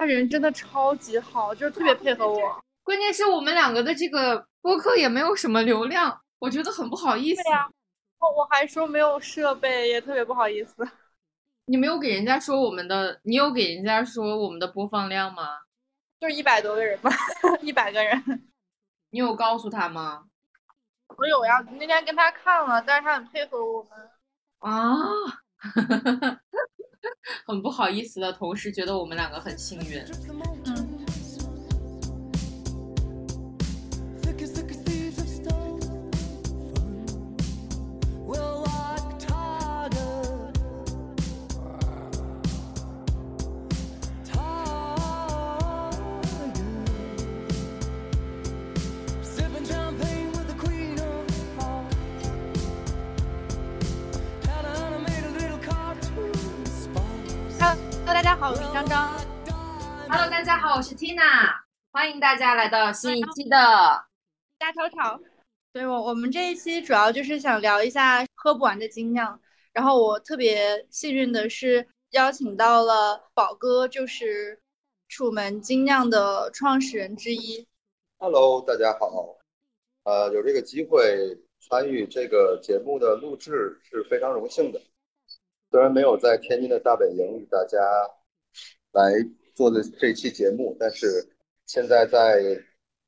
他人真的超级好，就是特别配合我。关键是我们两个的这个播客也没有什么流量，我觉得很不好意思。对呀，我我还说没有设备，也特别不好意思。你没有给人家说我们的，你有给人家说我们的播放量吗？就是一百多个人吧，一百个人。你有告诉他吗？我有呀，那天跟他看了，但是他很配合我们。啊，很不好意思的同时，觉得我们两个很幸运。好，我是张张。Hello，大家好，我是 Tina。欢迎大家来到新一期的大吵吵。对我，我们这一期主要就是想聊一下喝不完的精酿。然后我特别幸运的是邀请到了宝哥，就是楚门精酿的创始人之一。Hello，大家好。呃，有这个机会参与这个节目的录制是非常荣幸的。虽然没有在天津的大本营与大家来做的这期节目，但是现在在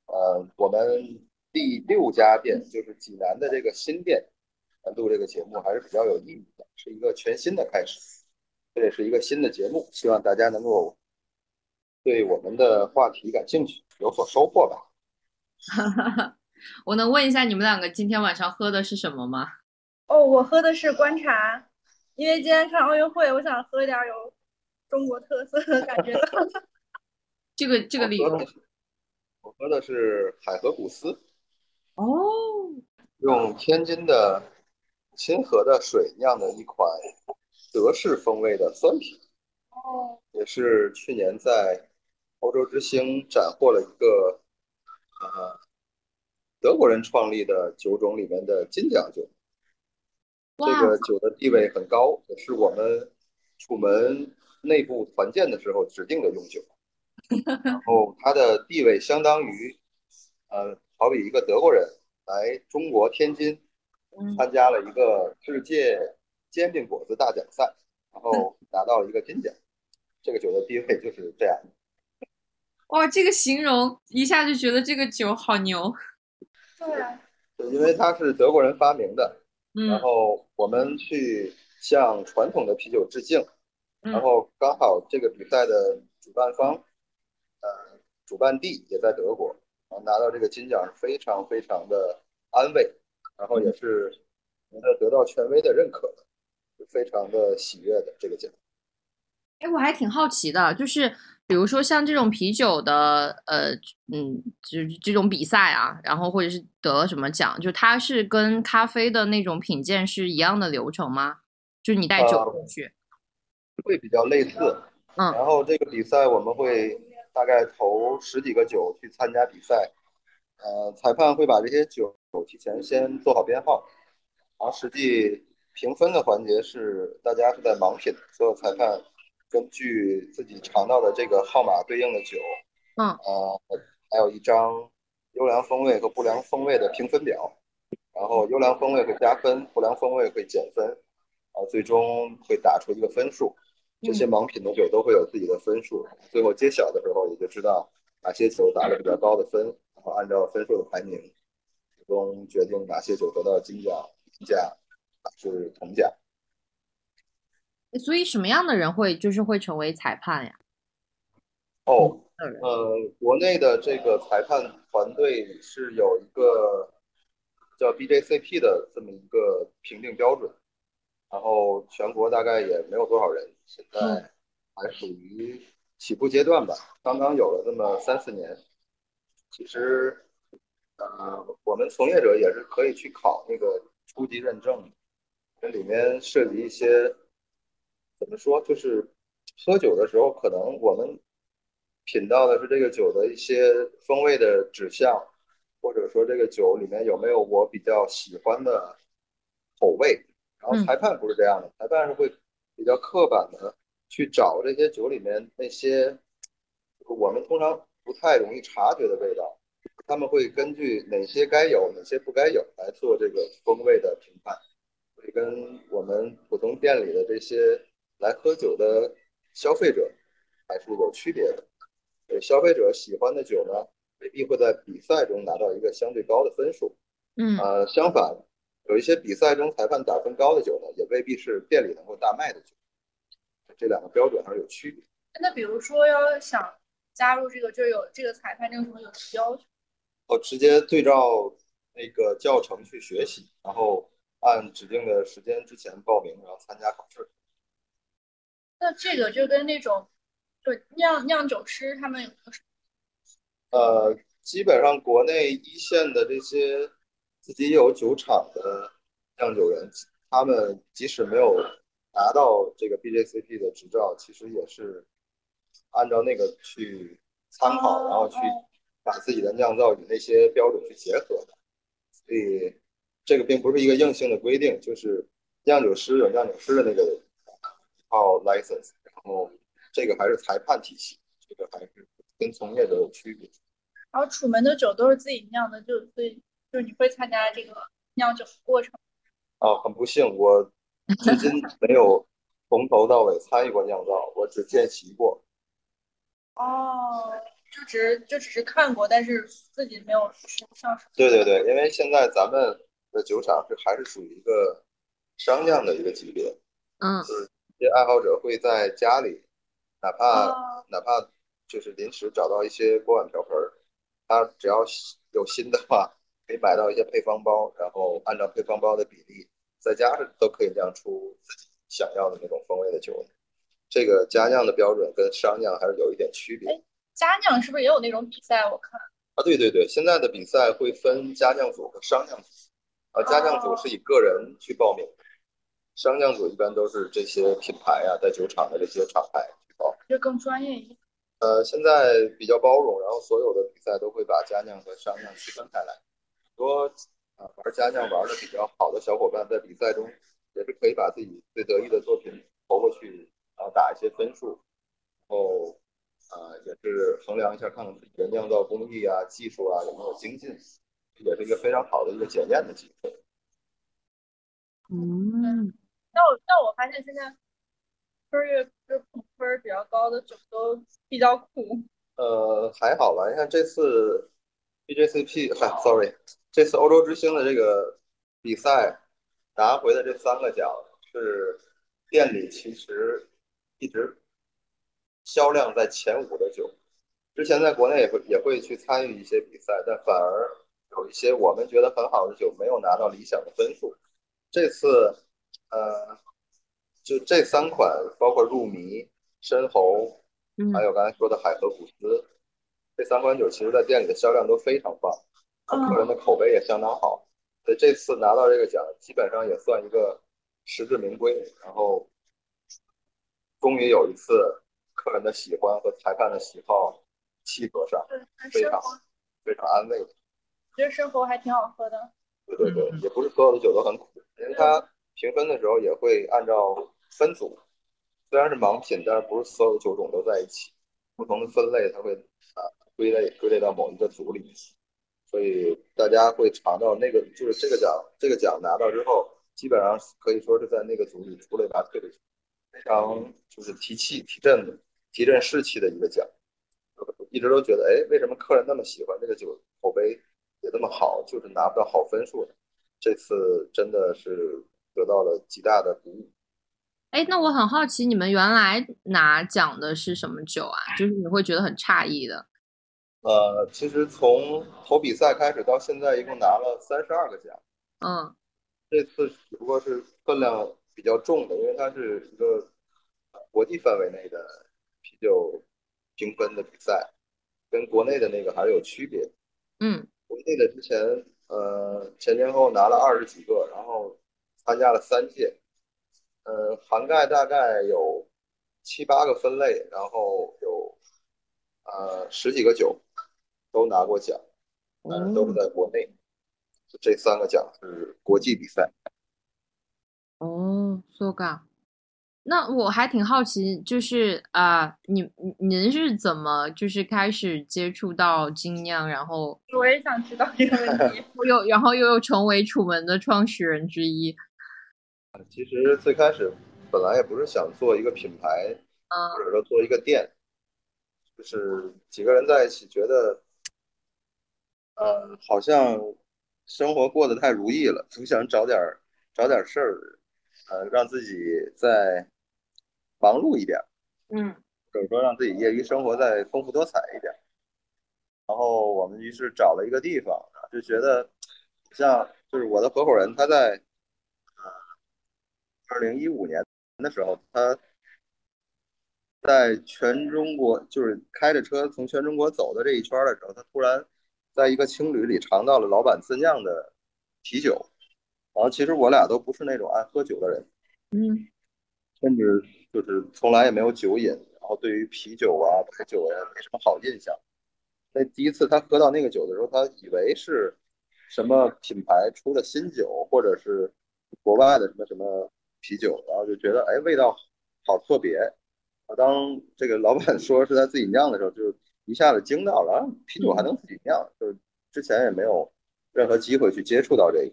呃我们第六家店，就是济南的这个新店录这个节目还是比较有意义的，是一个全新的开始，这也是一个新的节目，希望大家能够对我们的话题感兴趣，有所收获吧。哈哈哈我能问一下你们两个今天晚上喝的是什么吗？哦，我喝的是观察。因为今天看奥运会，我想喝一点有中国特色的感觉的。这个这个理由，我喝的是海河古斯。哦，用天津的清河的水酿的一款德式风味的酸啤。哦，也是去年在欧洲之星斩获了一个呃德国人创立的酒种里面的金奖酒。这个酒的地位很高，也是我们楚门内部团建的时候指定的用酒。然后它的地位相当于，呃，好比一个德国人来中国天津参加了一个世界煎饼果子大奖赛，然后拿到了一个金奖。这个酒的地位就是这样。哇，这个形容一下就觉得这个酒好牛。对，因为它是德国人发明的。然后我们去向传统的啤酒致敬，然后刚好这个比赛的主办方，呃，主办地也在德国，然后拿到这个金奖是非常非常的安慰，然后也是觉得得到权威的认可，是非常的喜悦的这个奖。哎，我还挺好奇的，就是。比如说像这种啤酒的，呃，嗯，就是这种比赛啊，然后或者是得了什么奖，就它是跟咖啡的那种品鉴是一样的流程吗？就是你带酒过去，会比较类似。嗯，然后这个比赛我们会大概投十几个酒去参加比赛，呃，裁判会把这些酒提前先做好编号，然后实际评分的环节是大家是在盲品，所有裁判。根据自己尝到的这个号码对应的酒，嗯，呃，还有一张优良风味和不良风味的评分表，然后优良风味会加分，不良风味会减分，啊，最终会打出一个分数。这些盲品的酒都会有自己的分数，最后揭晓的时候也就知道哪些酒打了比较高的分，然后按照分数的排名，最终决定哪些酒得到金奖、银奖，是铜奖。所以什么样的人会就是会成为裁判呀？哦，呃，国内的这个裁判团队是有一个叫 BJCP 的这么一个评定标准，然后全国大概也没有多少人，现在还属于起步阶段吧，刚刚有了这么三四年。其实，呃，我们从业者也是可以去考那个初级认证，这里面涉及一些。怎么说？就是喝酒的时候，可能我们品到的是这个酒的一些风味的指向，或者说这个酒里面有没有我比较喜欢的口味。然后裁判不是这样的，裁判是会比较刻板的去找这些酒里面那些我们通常不太容易察觉的味道，他们会根据哪些该有、哪些不该有来做这个风味的评判，会跟我们普通店里的这些来喝酒的消费者还是有区别的。对消费者喜欢的酒呢，未必会在比赛中拿到一个相对高的分数。嗯，呃，相反，有一些比赛中裁判打分高的酒呢，也未必是店里能够大卖的酒。这两个标准还是有区别。那比如说要想加入这个，就有这个裁判，有什么有要求？哦，直接对照那个教程去学习，然后按指定的时间之前报名，然后参加考试。那这个就跟那种就酿酿酒师他们有没有什么？呃，基本上国内一线的这些自己有酒厂的酿酒人，他们即使没有拿到这个 BJCP 的执照，其实也是按照那个去参考，然后去。把自己的酿造与那些标准去结合的，所以这个并不是一个硬性的规定，就是酿酒师有酿酒师的那个一套 license，然后这个还是裁判体系，这个还是跟从业者有区别。然后楚门的酒都是自己酿的，就所以就你会参加这个酿酒的过程？哦，很不幸，我至今没有从头到尾参与过酿造，我只见习过。哦。就只就只是看过，但是自己没有上手。对对对，因为现在咱们的酒厂是还是属于一个商酿的一个级别，嗯，就是一些爱好者会在家里，哪怕哪怕就是临时找到一些锅碗瓢盆，他只要有心的话，可以买到一些配方包，然后按照配方包的比例，在家是都可以酿出自己想要的那种风味的酒。这个家酿的标准跟商酿还是有一点区别。家酿是不是也有那种比赛？我看啊，对对对，现在的比赛会分家酿组和商酿组。啊，家酿组是以个人去报名，商酿组一般都是这些品牌啊，在酒厂的这些厂牌去报，就更专业一点。呃，现在比较包容，然后所有的比赛都会把家酿和商酿区分开来。很多啊玩家酿玩的比较好的小伙伴，在比赛中也是可以把自己最得意的作品投过去，然后打一些分数，然后。啊，也是衡量一下，看看自己的酿造工艺啊、技术啊有没有精进，也是一个非常好的一个检验的机会。嗯，那我那我发现现在分越就分比较高的酒都比较苦。呃，还好吧，你看这次 BJCP，嗨，sorry，这次欧洲之星的这个比赛拿回的这三个奖是店里其实一直。销量在前五的酒，之前在国内也会也会去参与一些比赛，但反而有一些我们觉得很好的酒没有拿到理想的分数。这次，呃，就这三款，包括入迷、深喉，还有刚才说的海河古斯，这三款酒其实在店里的销量都非常棒，客人的口碑也相当好。所以这次拿到这个奖，基本上也算一个实至名归。然后，终于有一次。客人的喜欢和裁判的喜好契合上，非常非常安慰。我觉得生活还挺好喝的。对对对，也不是所有的酒都很苦，因为它评分的时候也会按照分组，虽然是盲品，但是不是所有酒种都在一起，不同的分类它会啊归类归类到某一个组里，所以大家会尝到那个就是这个奖这个奖拿到之后，基本上可以说是在那个组里出类拔萃的，非常就是提气提振。提振士气的一个奖，一直都觉得，哎，为什么客人那么喜欢这个酒，口碑也那么好，就是拿不到好分数呢？这次真的是得到了极大的鼓舞。哎，那我很好奇，你们原来拿奖的是什么酒啊？就是你会觉得很诧异的。呃，其实从投比赛开始到现在，一共拿了三十二个奖。嗯，这次只不过是分量比较重的，因为它是一个国际范围内的。啤酒评分的比赛，跟国内的那个还是有区别。嗯，国内的之前呃前前后拿了二十几个，然后参加了三届，呃涵盖大概有七八个分类，然后有呃十几个酒都拿过奖，但是都是在国内。这三个奖是国际比赛。哦，so ga。那我还挺好奇，就是啊，你您是怎么就是开始接触到精酿，然后我也想知道这个问题，又然后又又成为楚门的创始人之一。其实最开始本来也不是想做一个品牌，嗯，或者说做一个店，就是几个人在一起觉得，呃，好像生活过得太如意了，总想找点找点事儿，呃，让自己再忙碌一点，嗯，或者说让自己业余生活再丰富多彩一点。然后我们于是找了一个地方，就觉得像就是我的合伙人他在。二零一五年的时候，他在全中国就是开着车从全中国走的这一圈的时候，他突然在一个青旅里尝到了老板自酿的啤酒。然后其实我俩都不是那种爱喝酒的人，嗯，甚至就是从来也没有酒瘾，然后对于啤酒啊、白酒啊没什么好印象。那第一次他喝到那个酒的时候，他以为是什么品牌出的新酒，或者是国外的什么什么。啤酒，然后就觉得哎，味道好特别。啊，当这个老板说是他自己酿的时候，就一下子惊到了啊！啤酒还能自己酿，就是之前也没有任何机会去接触到这个。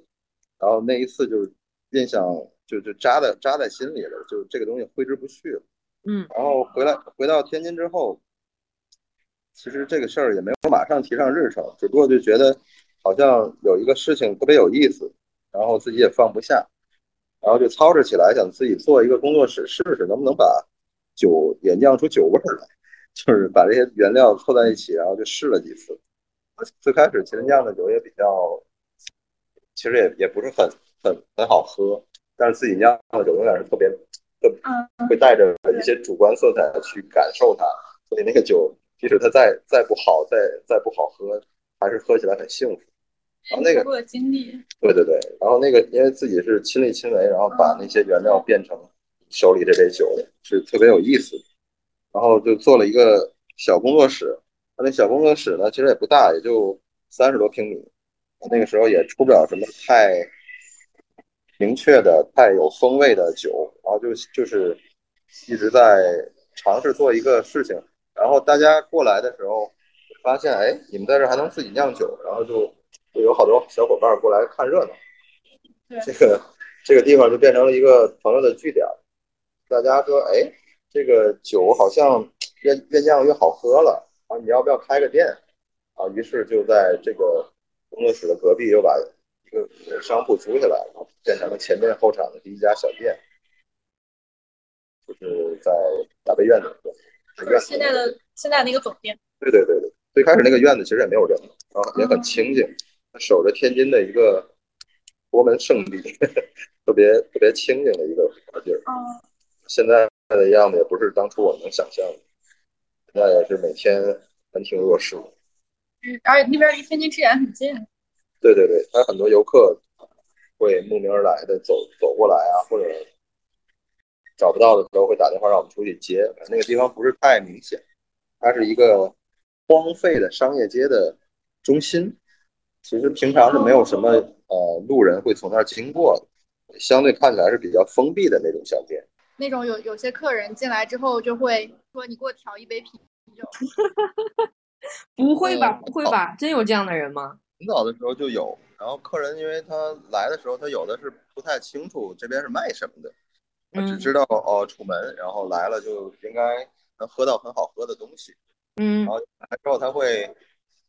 然后那一次就是印象就就扎在扎在心里了，就这个东西挥之不去了。嗯。然后回来回到天津之后，其实这个事儿也没有马上提上日程，只不过就觉得好像有一个事情特别有意思，然后自己也放不下。然后就操着起来，想自己做一个工作室试试，能不能把酒也酿出酒味儿来，就是把这些原料凑在一起，然后就试了几次。最开始其实酿的酒也比较，其实也也不是很很很好喝，但是自己酿的酒永远是特别特会带着一些主观色彩去感受它，所以那个酒即使它再再不好，再再不好喝，还是喝起来很幸福。然后那个经历，对对对，然后那个因为自己是亲力亲为，然后把那些原料变成手里这杯酒，是特别有意思。然后就做了一个小工作室，那小工作室呢，其实也不大，也就三十多平米。那个时候也出不了什么太明确的、太有风味的酒，然后就就是一直在尝试做一个事情。然后大家过来的时候发现，哎，你们在这还能自己酿酒，然后就。就有好多小伙伴过来看热闹，这个这个地方就变成了一个朋友的据点。大家说，哎，这个酒好像越越酿越好喝了啊！你要不要开个店啊？于是就在这个工作室的隔壁又把一个商铺租下来了，变成了前店后厂的第一家小店，就是在大悲院的院子，现在的现在那个总店。对对对对，最开始那个院子其实也没有人啊，也很清静。守着天津的一个国门圣地，特别特别清静的一个地儿。现在的样子也不是当初我能想象的，现在也是每天门庭若市。嗯，而且那边离天津之眼很近。对对对，还有很多游客会慕名而来的走走过来啊，或者找不到的时候会打电话让我们出去接。那个地方不是太明显，它是一个荒废的商业街的中心。其实平常是没有什么呃路人会从那儿经过的，相对看起来是比较封闭的那种小店。那种有有些客人进来之后就会说：“你给我调一杯啤酒。”不会吧？不会吧？真有这样的人吗？很早的时候就有，然后客人因为他来的时候，他有的是不太清楚这边是卖什么的，他只知道哦楚门，然后来了就应该能喝到很好喝的东西。嗯，然后来之后他会。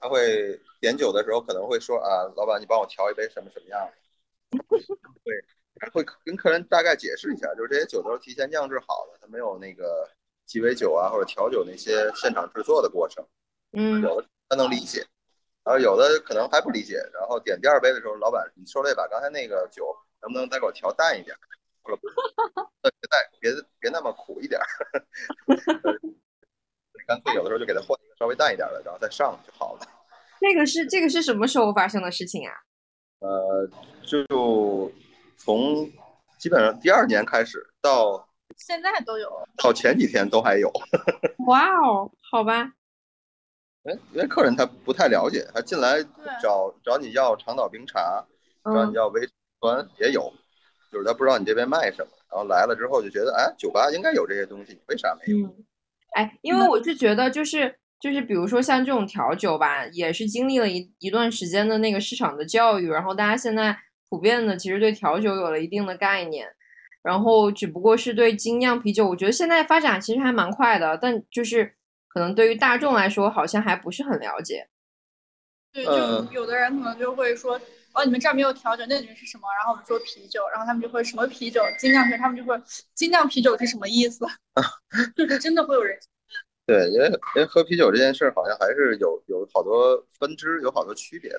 他会点酒的时候可能会说啊，老板，你帮我调一杯什么什么样的？对，会跟客人大概解释一下，就是这些酒都是提前酿制好的，它没有那个鸡尾酒啊或者调酒那些现场制作的过程。嗯，有的他能理解，然后有的可能还不理解。然后点第二杯的时候，老板，你说这把刚才那个酒能不能再给我调淡一点？或者别 再别别那么苦一点。干脆有的时候就给他换一个稍微淡一点的，然后再上就好了。那个是这个是什么时候发生的事情啊？呃，就从基本上第二年开始到现在都有，到前几天都还有。哇哦，好吧。哎，因为客人他不太了解，他进来找找你要长岛冰茶，找你要威士端也有，就是他不知道你这边卖什么，然后来了之后就觉得，哎，酒吧应该有这些东西，为啥没有？哎，因为我是觉得，就是就是，比如说像这种调酒吧，也是经历了一一段时间的那个市场的教育，然后大家现在普遍的其实对调酒有了一定的概念，然后只不过是对精酿啤酒，我觉得现在发展其实还蛮快的，但就是可能对于大众来说，好像还不是很了解。对，就有的人可能就会说，哦，你们这儿没有调酒，那里面是什么？然后我们说啤酒，然后他们就会什么啤酒，精酿啤，他们就会精酿啤酒是什么意思？就是真的会有人。对，因为因为喝啤酒这件事儿，好像还是有有好多分支，有好多区别，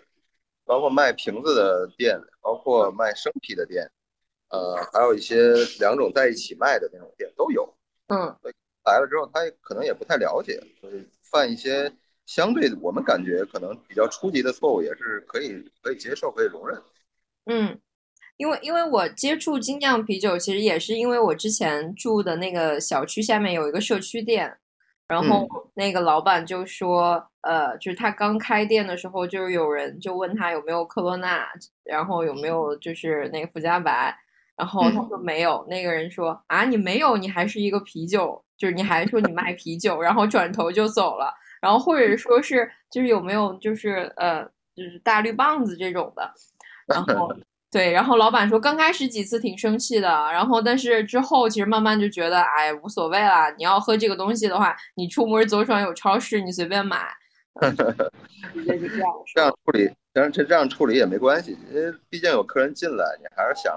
包括卖瓶子的店，包括卖生啤的店，呃，还有一些两种在一起卖的那种店都有。嗯，来了之后，他可能也不太了解，所以犯一些。相对我们感觉可能比较初级的错误也是可以可以接受可以容忍。嗯，因为因为我接触精酿啤酒，其实也是因为我之前住的那个小区下面有一个社区店，然后那个老板就说，呃，就是他刚开店的时候，就是有人就问他有没有科罗娜，然后有没有就是那个福加白，然后他说没有，那个人说啊你没有，你还是一个啤酒，就是你还说你卖啤酒，然后转头就走了。然后或者说是就是有没有就是呃就是大绿棒子这种的，然后对，然后老板说刚开始几次挺生气的，然后但是之后其实慢慢就觉得哎无所谓了，你要喝这个东西的话，你出门左转有超市，你随便买，直接就这样。这样处理，但是这这样处理也没关系，因为毕竟有客人进来，你还是想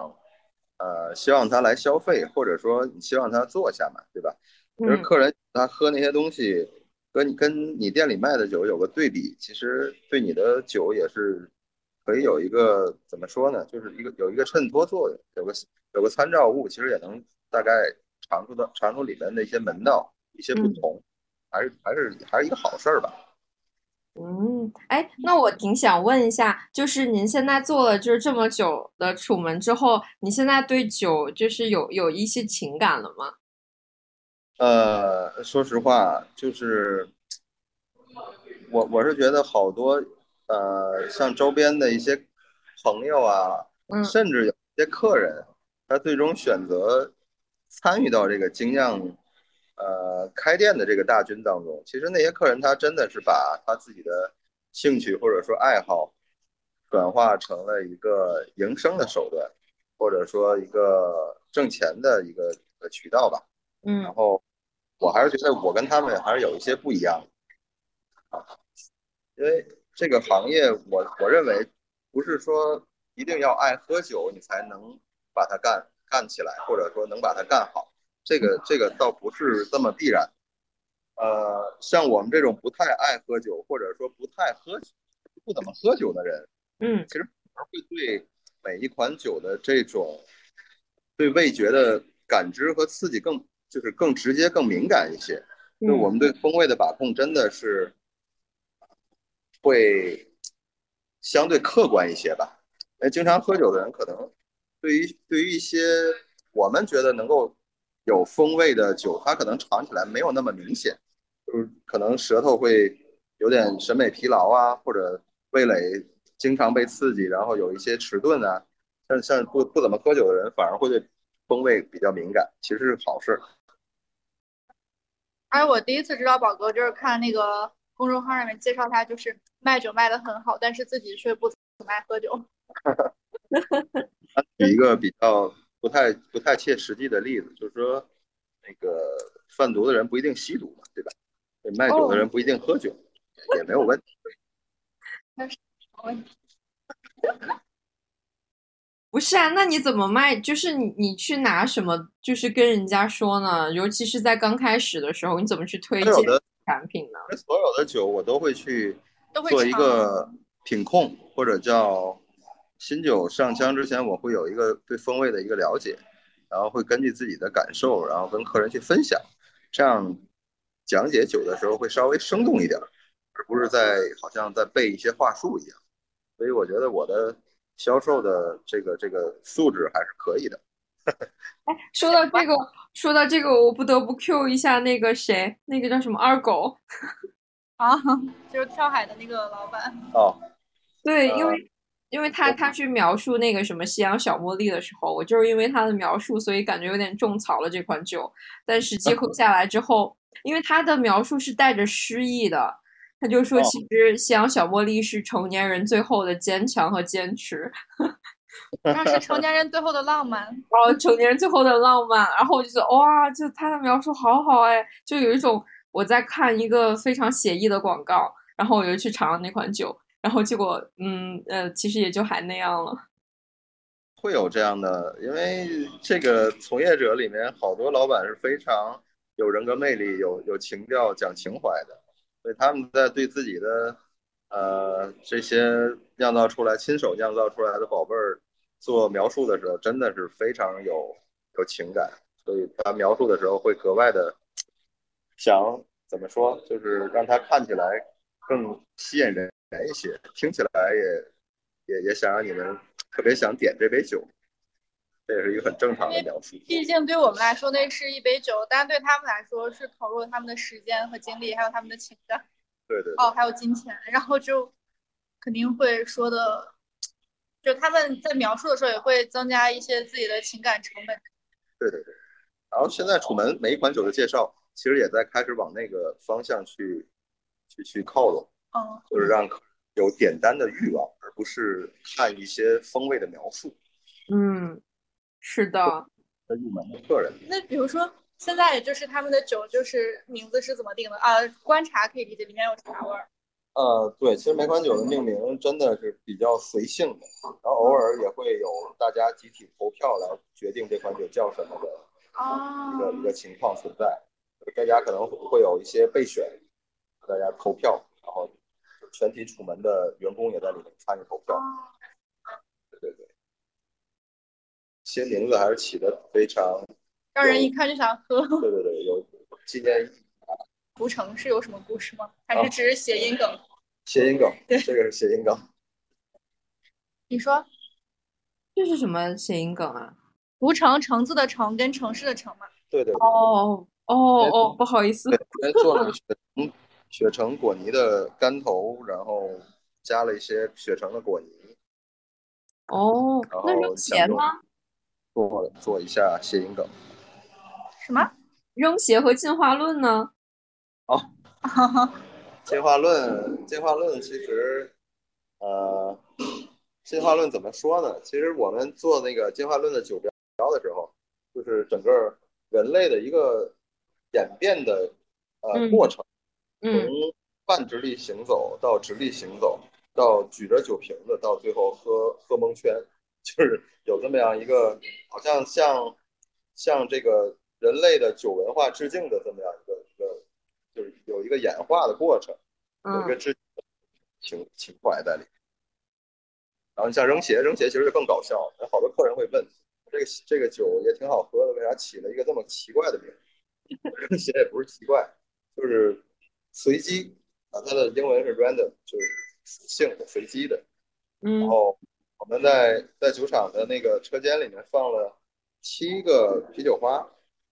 呃希望他来消费，或者说你希望他坐下嘛，对吧？就是客人他喝那些东西。跟你跟你店里卖的酒有个对比，其实对你的酒也是可以有一个怎么说呢？就是一个有一个衬托作用，有个有个参照物，其实也能大概尝出的尝出里面的一些门道，一些不同，还是还是还是一个好事儿吧。嗯，哎，那我挺想问一下，就是您现在做了就是这么久的楚门之后，你现在对酒就是有有一些情感了吗？呃，说实话，就是我我是觉得好多呃，像周边的一些朋友啊，甚至有些客人，他最终选择参与到这个精酿呃开店的这个大军当中。其实那些客人他真的是把他自己的兴趣或者说爱好转化成了一个营生的手段，或者说一个挣钱的一个渠道吧。嗯，然后我还是觉得我跟他们还是有一些不一样啊，因为这个行业，我我认为不是说一定要爱喝酒你才能把它干干起来，或者说能把它干好，这个这个倒不是这么必然。呃，像我们这种不太爱喝酒，或者说不太喝不怎么喝酒的人，嗯，其实会对每一款酒的这种对味觉的感知和刺激更。就是更直接、更敏感一些，就我们对风味的把控真的是会相对客观一些吧。那经常喝酒的人，可能对于对于一些我们觉得能够有风味的酒，他可能尝起来没有那么明显，就是可能舌头会有点审美疲劳啊，或者味蕾经常被刺激，然后有一些迟钝啊。像像不不怎么喝酒的人，反而会对风味比较敏感，其实是好事。哎我第一次知道宝哥，就是看那个公众号上面介绍他，就是卖酒卖的很好，但是自己却不怎么爱喝酒。举一个比较不太不太切实际的例子，就是说，那个贩毒的人不一定吸毒嘛，对吧？卖酒的人不一定喝酒，也没有问题。那是什么问题？不是啊，那你怎么卖？就是你你去拿什么？就是跟人家说呢？尤其是在刚开始的时候，你怎么去推荐产品呢？所有的酒我都会去做一个品控，或者叫新酒上枪之前，我会有一个对风味的一个了解，然后会根据自己的感受，然后跟客人去分享，这样讲解酒的时候会稍微生动一点，而不是在好像在背一些话术一样。所以我觉得我的。销售的这个这个素质还是可以的。哎，说到这个，说到这个，我不得不 Q 一下那个谁，那个叫什么二狗 啊，就是跳海的那个老板。哦，对，因为因为他他去描述那个什么夕阳小茉莉的时候，我就是因为他的描述，所以感觉有点种草了这款酒。但实际喝下来之后，因为他的描述是带着诗意的，他就说其实夕阳小茉莉是成年人最后的坚强和坚持，那是成年人最后的浪漫。然 后成年人最后的浪漫，然后我就觉得哇，就他的描述好好哎，就有一种我在看一个非常写意的广告，然后我就去尝了那款酒。然后结果，嗯呃，其实也就还那样了。会有这样的，因为这个从业者里面好多老板是非常有人格魅力、有有情调、讲情怀的，所以他们在对自己的呃这些酿造出来、亲手酿造出来的宝贝儿做描述的时候，真的是非常有有情感，所以他描述的时候会格外的想怎么说，就是让他看起来更吸引人。一些听起来也也也想让你们特别想点这杯酒，这也是一个很正常的描述。毕竟对我们来说那是一杯酒，但对他们来说是投入了他们的时间和精力，还有他们的情感。对对。哦，还有金钱，然后就肯定会说的，就他们在描述的时候也会增加一些自己的情感成本。对对对。然后现在楚门每一款酒的介绍，其实也在开始往那个方向去去去靠拢。嗯，就是让有点单的欲望，而不是看一些风味的描述。嗯，是的。入门的客人。那比如说，现在就是他们的酒，就是名字是怎么定的啊？观察可以理解里面有茶味儿。呃，对，其实每款酒的命名真的是比较随性的，然后偶尔也会有大家集体投票来决定这款酒叫什么的一个一个情况存在。大家可能会有一些备选，大家投票，然后。全体楚门的员工也在里面参与投票。对对对，些名字还是起的非常让人一看就想喝。对对对，有纪念意义。蒲城是有什么故事吗？还是只是谐音梗？谐音梗，对，这个是谐音梗。你说这是什么谐音梗啊？蒲城，橙子的橙跟城市的城嘛。对对。哦哦哦，不好意思。做了个雪橙果泥的干头，然后加了一些雪橙的果泥。哦，那扔鞋吗？做做一下谐音梗。什么？扔鞋和进化论呢？哦，进化论，进化论其实，呃，进化论怎么说呢？其实我们做那个进化论的酒标的时候，就是整个人类的一个演变的呃过程。从半直立行走到直立行走，到举着酒瓶子，到最后喝喝蒙圈，就是有这么样一个，好像像像这个人类的酒文化致敬的这么样一个，就是有一个演化的过程，有一个知情情怀在里面。然后你像扔鞋，扔鞋其实就更搞笑，有好多客人会问，这个这个酒也挺好喝的，为啥起了一个这么奇怪的名？扔鞋也不是奇怪，就是。随机啊，它的英文是 random，就是属性的随机的。嗯。然后我们在在酒厂的那个车间里面放了七个啤酒花。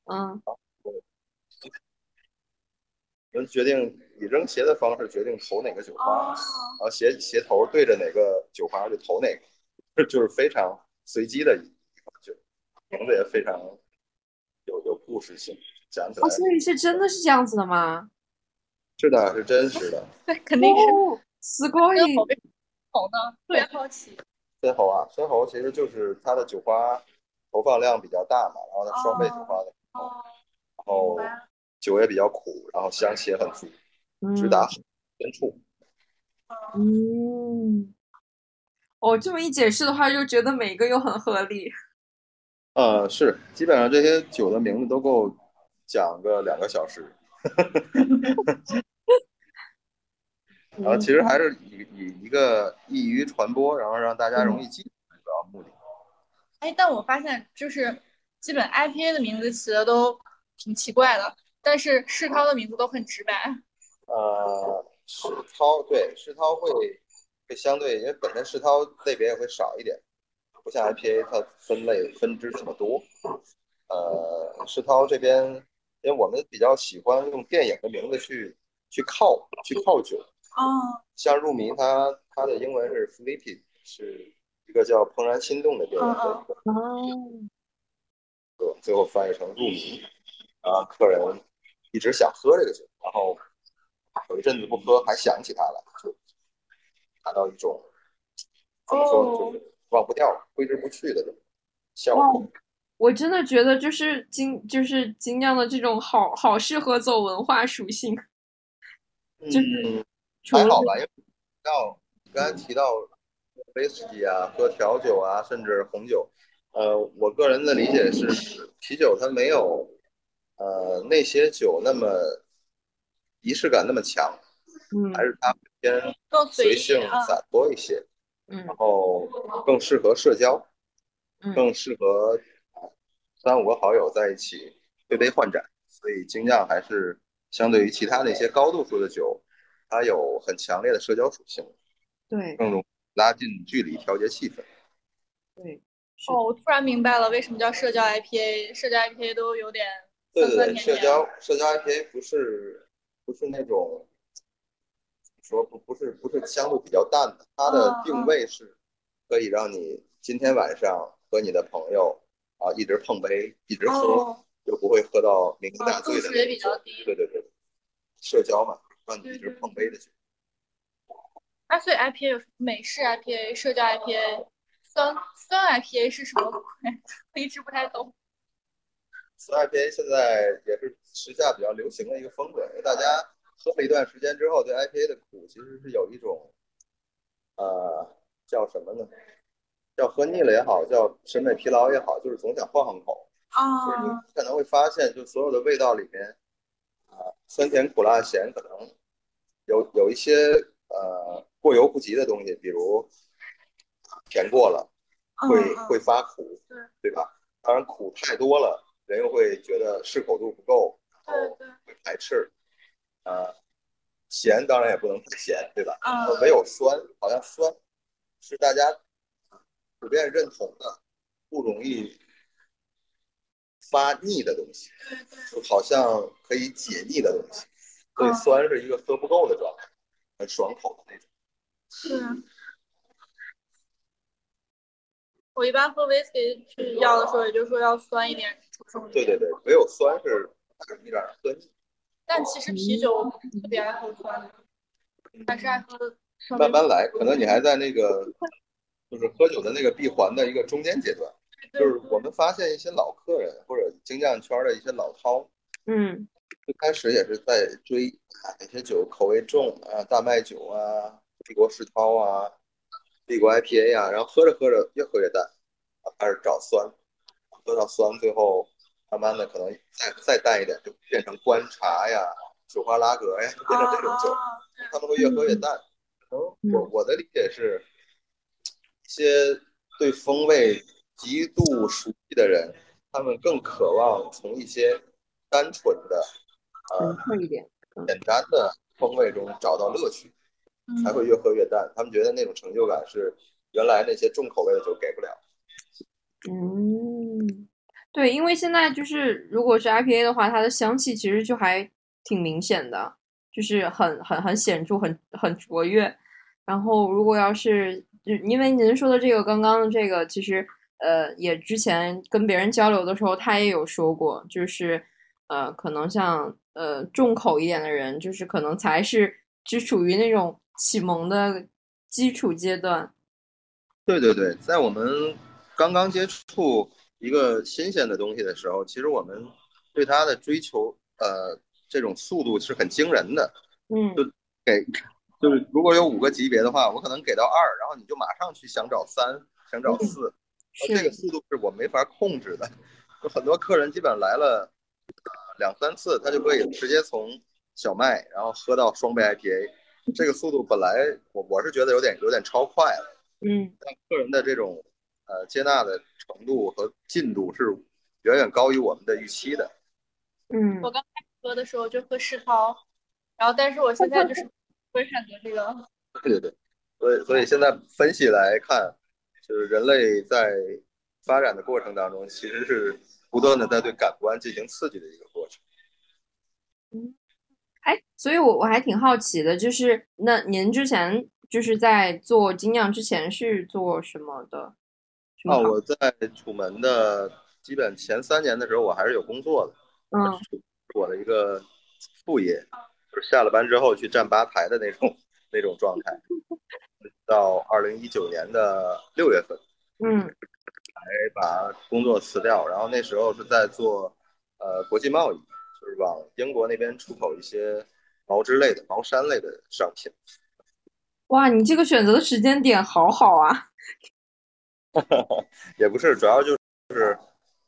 嗯。我们决定以扔鞋的方式决定投哪个酒花，然后鞋鞋头对着哪个酒花就投哪个，就是非常随机的一款酒，名字也非常有有故事性，讲起来。哦，所以是真的是这样子的吗？是的，是真实的。对，肯定是。死过瘾。猴呢？特别好奇。深喉啊，深喉其实就是它的酒花投放量比较大嘛，然后它双倍酒花的，然后酒也比较苦，然后香气也很足，直达深处。嗯。哦，这么一解释的话，就觉得每个又很合理。呃，是，基本上这些酒的名字都够讲个两个小时。然后其实还是以以一个易于传播，然后让大家容易记住为主要目的。哎，但我发现就是基本 IPA 的名字起的都挺奇怪的，但是世涛的名字都很直白。呃，世涛对世涛会会相对，因为本身世涛类别也会少一点，不像 IPA 它分类分支这么多。呃，世涛这边，因为我们比较喜欢用电影的名字去去靠去靠酒。哦，像入迷，它它的英文是 Sleepy，是一个叫《怦然心动》的电影。哦。最后翻译成入迷。啊，客人一直想喝这个酒，然后有一阵子不喝，还想起它来，就达到一种怎么说，就是忘不掉、挥之不去的这种效果。我真的觉得，就是精，就是精酿的这种好好适合走文化属性。嗯，还好吧，因为到刚才提到威士忌啊，喝调酒啊，甚至红酒，呃，我个人的理解是，啤酒它没有。呃，那些酒那么仪式感那么强，嗯，还是它偏随性洒脱一些，嗯，然后更适合社交，嗯，更适合三五个好友在一起推杯换盏，所以精酿还是相对于其他那些高度数的酒，它有很强烈的社交属性，对，更容易拉近距离，调节气氛，对，哦，我突然明白了为什么叫社交 IPA，社交 IPA 都有点。对对对，社交社交 IPA 不是不是那种说不不是不是香度比较淡的，它的定位是可以让你今天晚上和你的朋友啊一直碰杯一直喝，就不会喝到酩酊大醉的。也比较低。对对对，社交嘛，让你一直碰杯的酒。啊，所以 IPA 有美式 IPA、社交 IPA、酸酸 IPA 是什么鬼？我一直不太懂。酸 IPA 现在也是时下比较流行的一个风格，因为大家喝了一段时间之后，对 IPA 的苦其实是有一种，呃，叫什么呢？叫喝腻了也好，叫审美疲劳也好，就是总想换换口。啊。就是你可能会发现，就所有的味道里面，啊，酸甜苦辣咸可能有有一些呃过犹不及的东西，比如甜过了会会发苦，对对吧？当然苦太多了。人又会觉得适口度不够，然后会排斥。啊，咸当然也不能太咸，对吧？啊，唯有酸，好像酸是大家普遍认同的，不容易发腻的东西，就好像可以解腻的东西。所以酸是一个喝不够的状态，很爽口的那种。是。我一般喝 whisky 去要的时候，也就是说要酸一点。对对对，没有酸是有点喝腻。但其实啤酒特别爱喝酸的，还是爱喝。慢慢来，可能你还在那个就是喝酒的那个闭环的一个中间阶段。就是我们发现一些老客人或者精酿圈的一些老饕，嗯，最开始也是在追哪些酒口味重啊，大麦酒啊，帝国世涛啊，帝国 IPA 啊，然后喝着喝着越喝越淡，开始找酸，喝到酸，最后。慢慢的，可能再再淡一点，就变成观察呀、酒花拉格呀，就变成这种酒，他们会越喝越淡。可能我我的理解是，一些对风味极度熟悉的人，他们更渴望从一些单纯的、呃一点、简单的风味中找到乐趣，才会越喝越淡。他们觉得那种成就感是原来那些重口味的酒给不了。嗯。对，因为现在就是如果是 IPA 的话，它的香气其实就还挺明显的，就是很很很显著，很很卓越。然后如果要是就因为您说的这个刚刚的这个，其实呃也之前跟别人交流的时候，他也有说过，就是呃可能像呃重口一点的人，就是可能才是只属于那种启蒙的基础阶段。对对对，在我们刚刚接触。一个新鲜的东西的时候，其实我们对它的追求，呃，这种速度是很惊人的。嗯，就给，就是如果有五个级别的话，我可能给到二，然后你就马上去想找三，想找四，这个速度是我没法控制的。就很多客人基本上来了两三次，他就可以直接从小麦，然后喝到双倍 IPA，这个速度本来我我是觉得有点有点超快了。嗯，但客人的这种。呃，接纳的程度和进度是远远高于我们的预期的。嗯，我刚开始喝的时候就喝世涛，然后但是我现在就是会选择这个。对对对，所以所以现在分析来看，就是人类在发展的过程当中，其实是不断的在对感官进行刺激的一个过程。嗯，哎，所以我我还挺好奇的，就是那您之前。就是在做精酿之前是做什么的？哦，我在楚门的基本前三年的时候，我还是有工作的。嗯，我的一个副业，就是下了班之后去站吧台的那种那种状态。到二零一九年的六月份，嗯，才把工作辞掉。然后那时候是在做呃国际贸易，就是往英国那边出口一些毛织类的、毛衫类的商品。哇，你这个选择的时间点好好啊！也不是，主要就是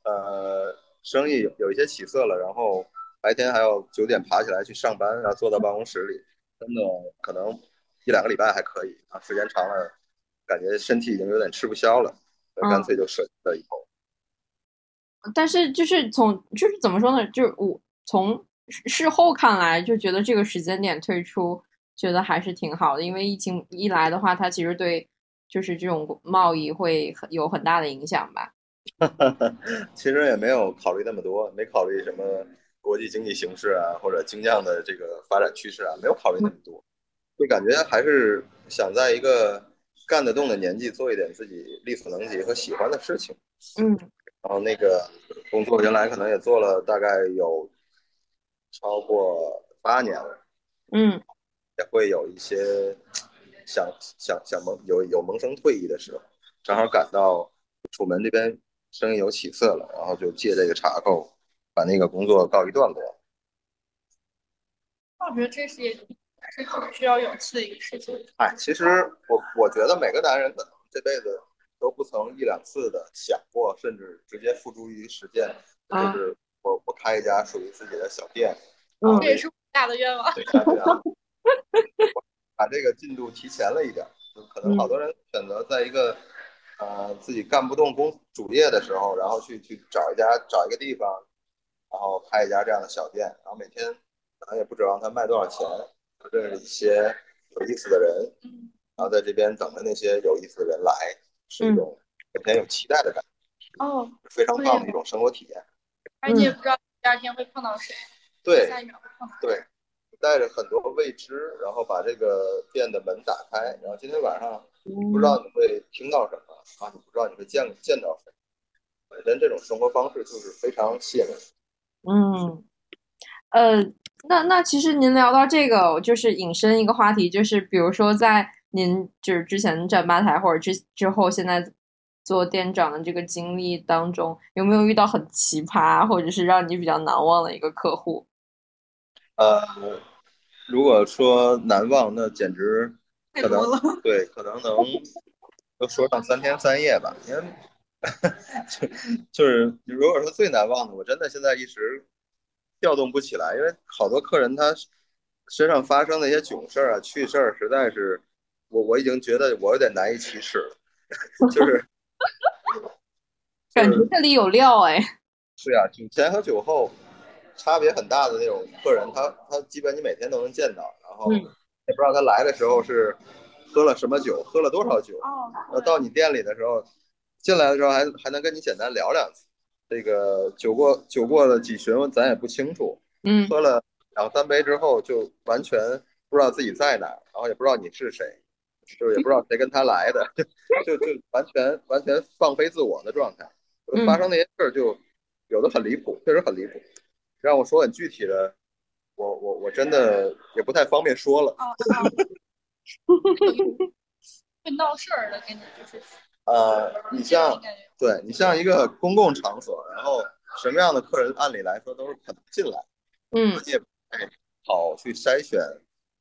呃，生意有有一些起色了，然后白天还要九点爬起来去上班，然后坐到办公室里，真的可能一两个礼拜还可以啊，时间长了，感觉身体已经有点吃不消了，干脆就舍弃了以后。但是就是从就是怎么说呢？就是我从事后看来，就觉得这个时间点退出。觉得还是挺好的，因为疫情一来的话，它其实对就是这种贸易会有很大的影响吧。其实也没有考虑那么多，没考虑什么国际经济形势啊，或者精酿的这个发展趋势啊，没有考虑那么多，就感觉还是想在一个干得动的年纪做一点自己力所能及和喜欢的事情。嗯，然后那个工作原来可能也做了大概有超过八年了。嗯。也会有一些想想想萌有有萌生退役的时候，正好赶到楚门这边生意有起色了，然后就借这个茬口把那个工作告一段落。我觉得这是也是很需要勇气的一个事情。哎，其实我我觉得每个男人可能这辈子都不曾一两次的想过，甚至直接付诸于实践，就是我我开一家属于自己的小店。嗯，这也是我大的愿望。把这个进度提前了一点，就可能好多人选择在一个呃自己干不动工主业的时候，然后去去找一家找一个地方，然后开一家这样的小店，然后每天可能也不指望他卖多少钱，认识一些有意思的人，然后在这边等着那些有意思的人来，是一种每天有期待的感觉，哦，非常棒的一种生活体验。而且也不知道第二天会碰到谁，对，下一秒会碰到对。带着很多未知，然后把这个店的门打开，然后今天晚上不知道你会听到什么啊，你不知道你会见见到谁。本身这种生活方式就是非常吸引人。嗯，呃，那那其实您聊到这个，就是引申一个话题，就是比如说在您就是之前站吧台或者之之后现在做店长的这个经历当中，有没有遇到很奇葩或者是让你比较难忘的一个客户？呃。如果说难忘，那简直可能对，可能能 都说上三天三夜吧。因为 就就是如果说最难忘的，我真的现在一时调动不起来，因为好多客人他身上发生的一些囧事儿啊、趣事儿，实在是我我已经觉得我有点难以启齿了。就是感觉这里有料哎。对啊，酒前和酒后。差别很大的那种客人，他他基本你每天都能见到，然后也不知道他来的时候是喝了什么酒，喝了多少酒。哦。到你店里的时候，进来的时候还还能跟你简单聊两句。这个酒过酒过了几巡，咱也不清楚。嗯。喝了两三杯之后，就完全不知道自己在哪，然后也不知道你是谁，就是也不知道谁跟他来的，就就完全完全放飞自我的状态。发生那些事儿就有的很离谱，确实很离谱。让我说很具体的，我我我真的也不太方便说了。会闹事儿的，跟你就是。呃，你像，对你像一个公共场所，然后什么样的客人，按理来说都是可能进来。嗯。你也不好去筛选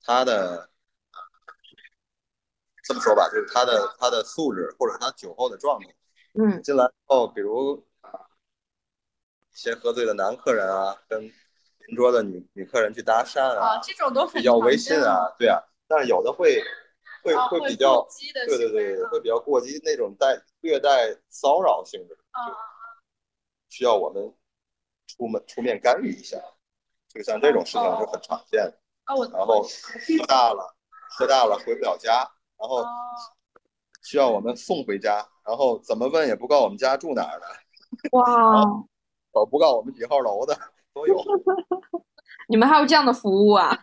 他的，这么说吧，就是他的他的素质或者他酒后的状态。嗯。进来后，比如。一些喝醉的男客人啊，跟邻桌的女女客人去搭讪啊，这种都比较微信啊，对啊，但是有的会会会比较对对对，会比较过激那种带略带骚扰性质，需要我们出门出面干预一下，就像这种事情是很常见的。然后喝大了，喝大了回不了家，然后需要我们送回家，然后怎么问也不告我们家住哪儿的。哇。哦，不告我们几号楼的都有。你们还有这样的服务啊？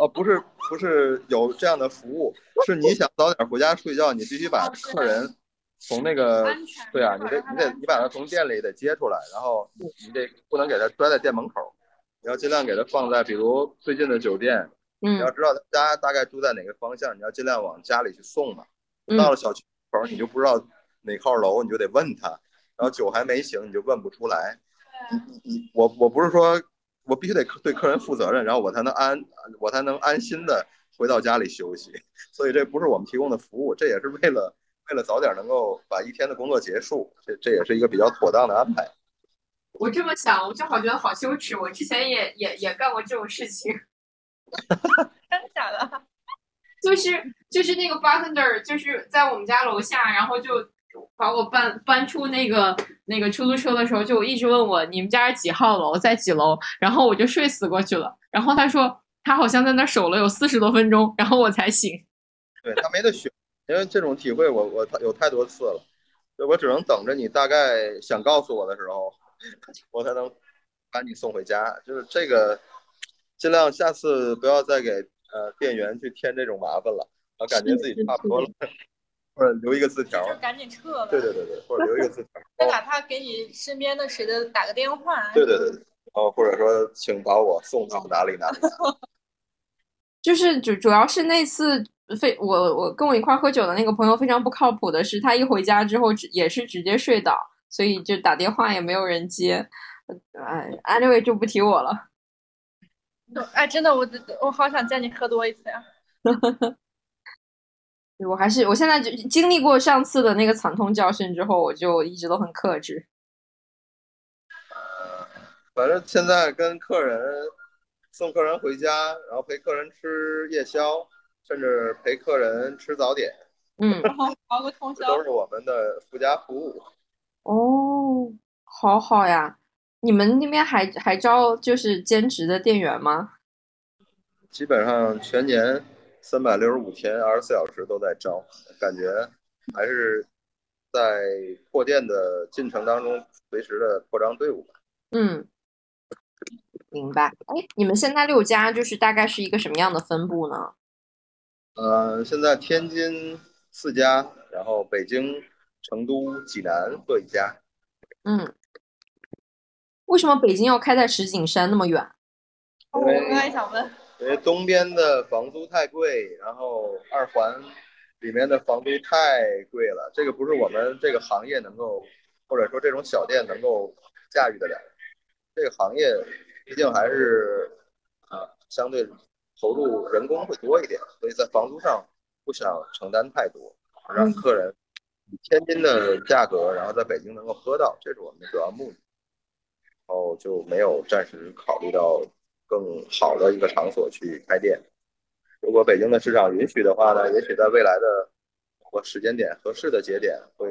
呃，不是不是有这样的服务，是你想早点回家睡觉，你必须把客人从那个对啊，你得你得你把他从店里得接出来，然后你得不能给他拽在店门口，你要尽量给他放在比如最近的酒店，你要知道他家大概住在哪个方向，你要尽量往家里去送嘛。到了小区口你就不知道哪号楼，你就得问他，然后酒还没醒你就问不出来。你你我我不是说。我必须得对客人负责任，然后我才能安，我才能安心的回到家里休息。所以这不是我们提供的服务，这也是为了为了早点能够把一天的工作结束。这这也是一个比较妥当的安排。我这么想，我正好觉得好羞耻。我之前也也也干过这种事情。真的假的？就是就是那个 bartender 就是在我们家楼下，然后就。把我搬搬出那个那个出租车的时候，就一直问我你们家几号楼，在几楼，然后我就睡死过去了。然后他说他好像在那守了有四十多分钟，然后我才醒。对他没得选，因为这种体会我我有太多次了，我只能等着你大概想告诉我的时候，我才能把你送回家。就是这个，尽量下次不要再给呃店员去添这种麻烦了，我感觉自己差不多了。或者留一个字条，就赶紧撤了。对对对对，或者留一个字条，再哪怕给你身边的谁的打个电话。对对对对，哦，或者说请把我送到哪里哪里。就是主主要是那次非我我跟我一块喝酒的那个朋友非常不靠谱的是，他一回家之后也是直接睡倒，所以就打电话也没有人接。哎，anyway 就不提我了。哎，真的，我我好想见你喝多一次呀。我还是我现在就经历过上次的那个惨痛教训之后，我就一直都很克制。呃，反正现在跟客人送客人回家，然后陪客人吃夜宵，甚至陪客人吃早点，嗯，熬个通宵，都是我们的附加服务。哦，好好呀！你们那边还还招就是兼职的店员吗？基本上全年。三百六十五天，二十四小时都在招，感觉还是在扩店的进程当中，随时的扩张队伍。嗯，明白。哎，你们现在六家就是大概是一个什么样的分布呢？呃，现在天津四家，然后北京、成都、济南各一家。嗯，为什么北京要开在石景山那么远？我刚才想问。因为东边的房租太贵，然后二环里面的房租太贵了，这个不是我们这个行业能够，或者说这种小店能够驾驭得了。这个行业毕竟还是啊，相对投入人工会多一点，所以在房租上不想承担太多，让客人以天津的价格，然后在北京能够喝到，这是我们的主要目的。然后就没有暂时考虑到。更好的一个场所去开店，如果北京的市场允许的话呢，也许在未来的或时间点合适的节点，会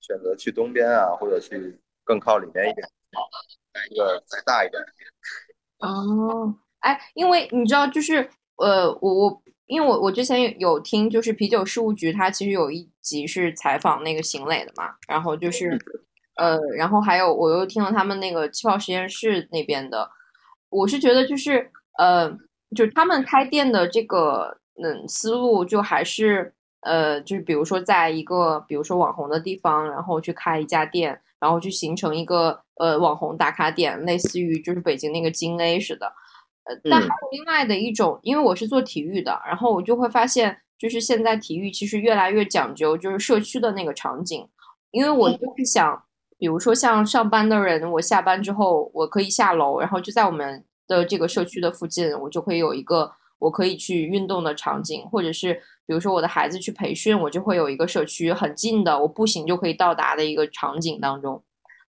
选择去东边啊，或者去更靠里面一点，一个再大一点。哦，哎，因为你知道，就是呃，我我因为我我之前有听，就是啤酒事务局，它其实有一集是采访那个邢磊的嘛，然后就是呃，然后还有我又听了他们那个气泡实验室那边的。我是觉得就是，呃，就他们开店的这个嗯思路，就还是呃，就是比如说在一个比如说网红的地方，然后去开一家店，然后去形成一个呃网红打卡点，类似于就是北京那个金 A 似的。呃，但还有另外的一种，因为我是做体育的，然后我就会发现，就是现在体育其实越来越讲究，就是社区的那个场景，因为我就是想。比如说像上班的人，我下班之后我可以下楼，然后就在我们的这个社区的附近，我就会有一个我可以去运动的场景，或者是比如说我的孩子去培训，我就会有一个社区很近的，我步行就可以到达的一个场景当中。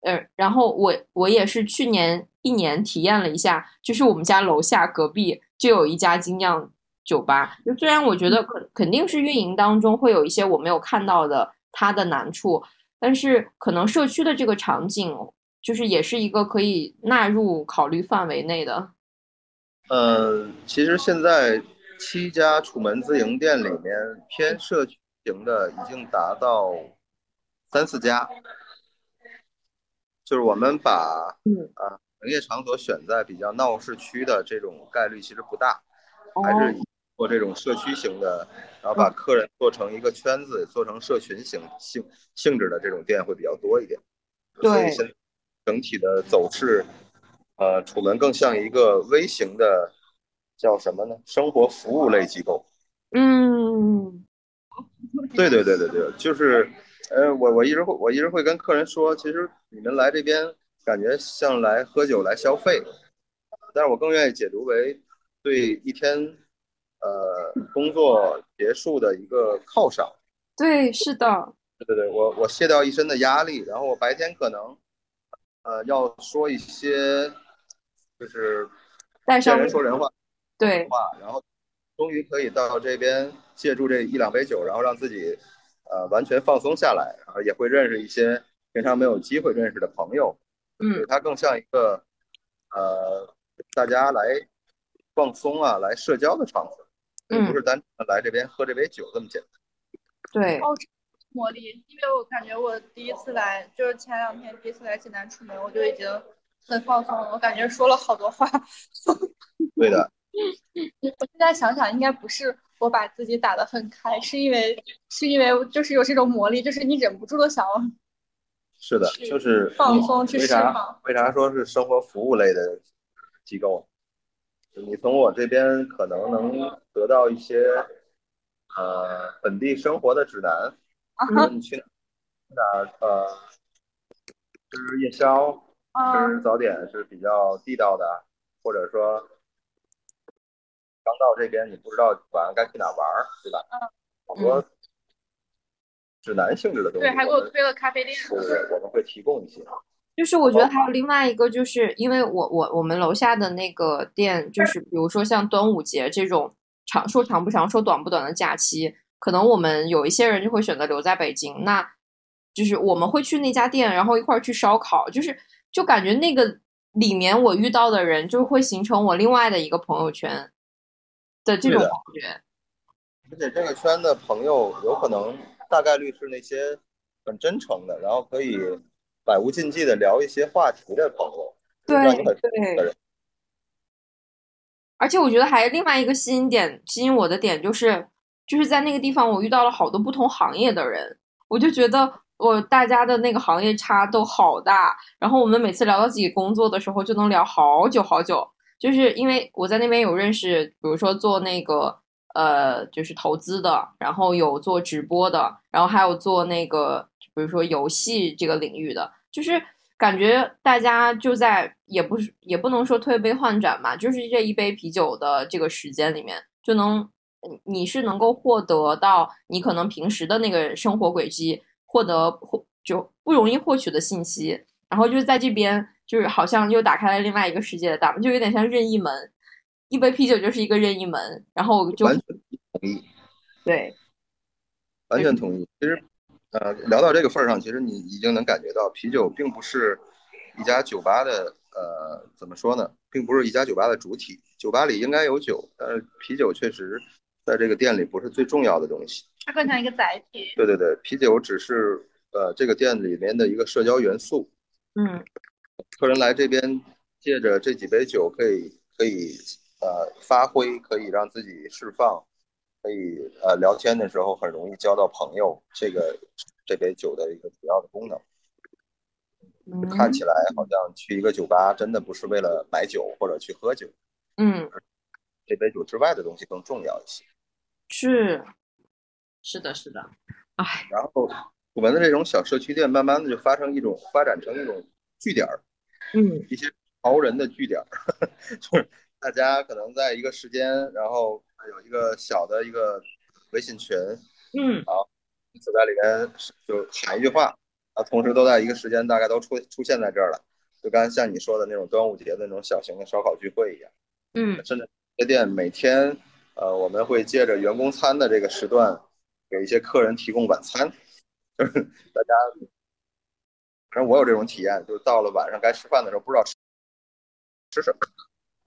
呃，然后我我也是去年一年体验了一下，就是我们家楼下隔壁就有一家精酿酒吧，就虽然我觉得肯肯定是运营当中会有一些我没有看到的它的难处。但是可能社区的这个场景，就是也是一个可以纳入考虑范围内的。呃，其实现在七家楚门自营店里面，偏社区型的已经达到三四家。就是我们把啊营业场所选在比较闹市区的这种概率其实不大，还是以做这种社区型的，然后把客人做成一个圈子，做成社群型性性质的这种店会比较多一点。对，整体的走势，呃，楚门更像一个微型的，叫什么呢？生活服务类机构。嗯，对对对对对，就是，呃，我我一直会我一直会跟客人说，其实你们来这边感觉像来喝酒来消费，但是我更愿意解读为对一天，呃，工作结束的一个犒赏。对，是的。对对对，我我卸掉一身的压力，然后我白天可能，呃，要说一些，就是见人说人话，对话，然后。终于可以到这边借助这一两杯酒，然后让自己，呃，完全放松下来，然后也会认识一些平常没有机会认识的朋友。嗯，它更像一个，呃，大家来放松啊，来社交的场所，并不是单纯来这边喝这杯酒这么简单。对。哦，魔力，因为我感觉我第一次来，就是前两天第一次来济南出门，我就已经很放松了，我感觉说了好多话。对的。我现在想想，应该不是我把自己打得很开，是因为是因为就是有这种魔力，就是你忍不住的想。是的，就是放松去释放。为啥说是生活服务类的机构？你从我这边可能能得到一些呃本地生活的指南，比如你去哪呃吃夜宵、吃早点是比较地道的，或者说。刚到这边，你不知道晚上该去哪玩，对吧？嗯，好多指南性质的东西。对，还给我推了咖啡店。对，我们会提供一些。就是我觉得还有另外一个，就是因为我我我们楼下的那个店，就是比如说像端午节这种长说长不长说短不短的假期，可能我们有一些人就会选择留在北京，那就是我们会去那家店，然后一块儿去烧烤，就是就感觉那个里面我遇到的人就会形成我另外的一个朋友圈。的这种感。觉，而且这个圈的朋友有可能大概率是那些很真诚的，然后可以百无禁忌的聊一些话题的朋友，对对。而且我觉得还有另外一个吸引点，吸引我的点就是，就是在那个地方我遇到了好多不同行业的人，我就觉得我大家的那个行业差都好大，然后我们每次聊到自己工作的时候，就能聊好久好久。就是因为我在那边有认识，比如说做那个呃，就是投资的，然后有做直播的，然后还有做那个，比如说游戏这个领域的，就是感觉大家就在也不是也不能说推杯换盏吧，就是这一杯啤酒的这个时间里面，就能你是能够获得到你可能平时的那个生活轨迹获得获就不容易获取的信息，然后就是在这边。就是好像又打开了另外一个世界的大门，就有点像任意门，一杯啤酒就是一个任意门，然后就完全同意，对，完全同意。其实，呃，聊到这个份儿上，其实你已经能感觉到，啤酒并不是一家酒吧的，呃，怎么说呢，并不是一家酒吧的主体。酒吧里应该有酒，但是啤酒确实在这个店里不是最重要的东西，它更像一个载体。对对对，啤酒只是呃这个店里面的一个社交元素。嗯。客人来这边，借着这几杯酒，可以可以呃发挥，可以让自己释放，可以呃聊天的时候很容易交到朋友。这个这杯酒的一个主要的功能，看起来好像去一个酒吧真的不是为了买酒或者去喝酒，嗯，这杯酒之外的东西更重要一些。是，是的，是的，哎。然后我们的这种小社区店，慢慢的就发生一种发展成一种据点儿。嗯，一些潮人的据点，就是大家可能在一个时间，然后有一个小的一个微信群，嗯，好，彼此在里面就喊一句话，啊，同时都在一个时间，大概都出出现在这儿了，就刚才像你说的那种端午节的那种小型的烧烤聚会一样，嗯，甚至这店每天，呃，我们会借着员工餐的这个时段，给一些客人提供晚餐，就是大家。反正我有这种体验，就是到了晚上该吃饭的时候，不知道吃吃什么。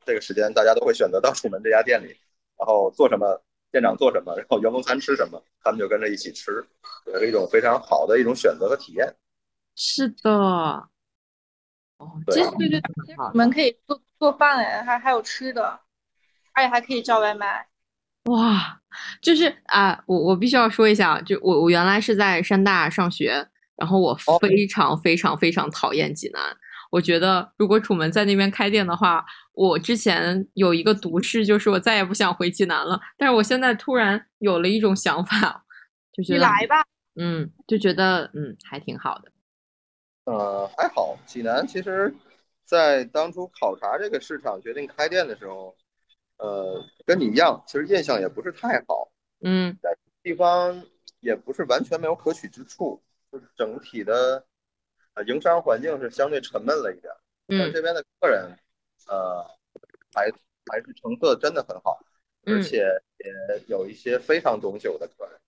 这个时间大家都会选择到楚门这家店里，然后做什么，店长做什么，然后员工餐吃什么，他们就跟着一起吃，也是一种非常好的一种选择和体验。是的，哦，对对对，你们可以做做饭哎，还还有吃的，而且还可以叫外卖。哇，就是啊，我我必须要说一下，就我我原来是在山大上学，然后我非常非常非常讨厌济南。我觉得如果楚门在那边开店的话，我之前有一个毒誓，就是我再也不想回济南了。但是我现在突然有了一种想法，就觉得你来吧，嗯，就觉得嗯还挺好的。呃，还好，济南其实，在当初考察这个市场决定开店的时候，呃，跟你一样，其实印象也不是太好。嗯，地方也不是完全没有可取之处，就是整体的呃营商环境是相对沉闷了一点。但这边的客人，呃，还还是成色真的很好，而且也有一些非常懂酒的客人，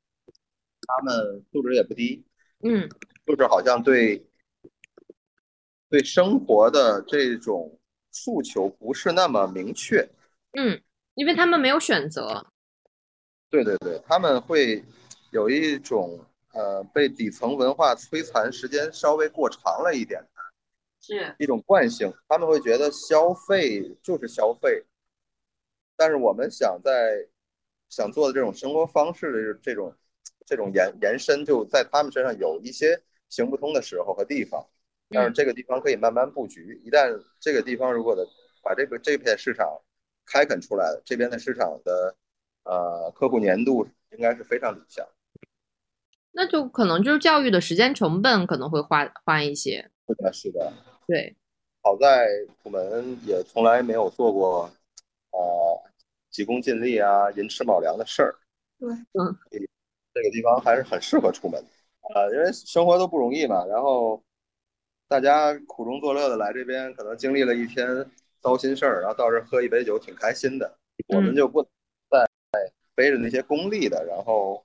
他们素质也不低。嗯，就是好像对。对生活的这种诉求不是那么明确，嗯，因为他们没有选择。对对对，他们会有一种呃被底层文化摧残时间稍微过长了一点，是一种惯性。他们会觉得消费就是消费，但是我们想在想做的这种生活方式的这种这种延延伸，就在他们身上有一些行不通的时候和地方。但是这个地方可以慢慢布局，一旦这个地方如果的把这个这片市场开垦出来，这边的市场的呃客户粘度应该是非常理想。那就可能就是教育的时间成本可能会花花一些。是的，是的。对。好在我们也从来没有做过呃急功近利啊、寅吃卯粮的事儿。对，嗯。这个地方还是很适合出门啊，因为生活都不容易嘛，然后。大家苦中作乐的来这边，可能经历了一天糟心事儿，然后到这喝一杯酒，挺开心的。我们就不再背着那些功利的，然后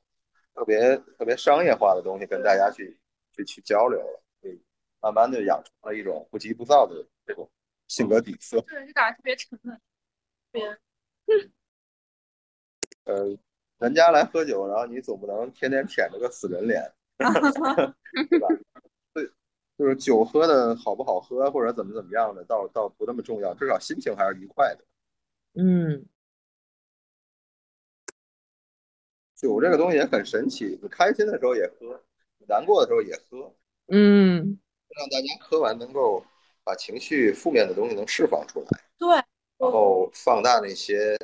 特别特别商业化的东西跟大家去去去交流了，所以慢慢的养成了一种不急不躁的这种性格底色。对，就感觉特别沉稳。别，呃，人家来喝酒，然后你总不能天天舔着个死人脸，对吧？就是酒喝的好不好喝，或者怎么怎么样的，倒倒不那么重要，至少心情还是愉快的。嗯，酒这个东西也很神奇，你开心的时候也喝，难过的时候也喝。嗯，让大家喝完能够把情绪负面的东西能释放出来。对，然后放大那些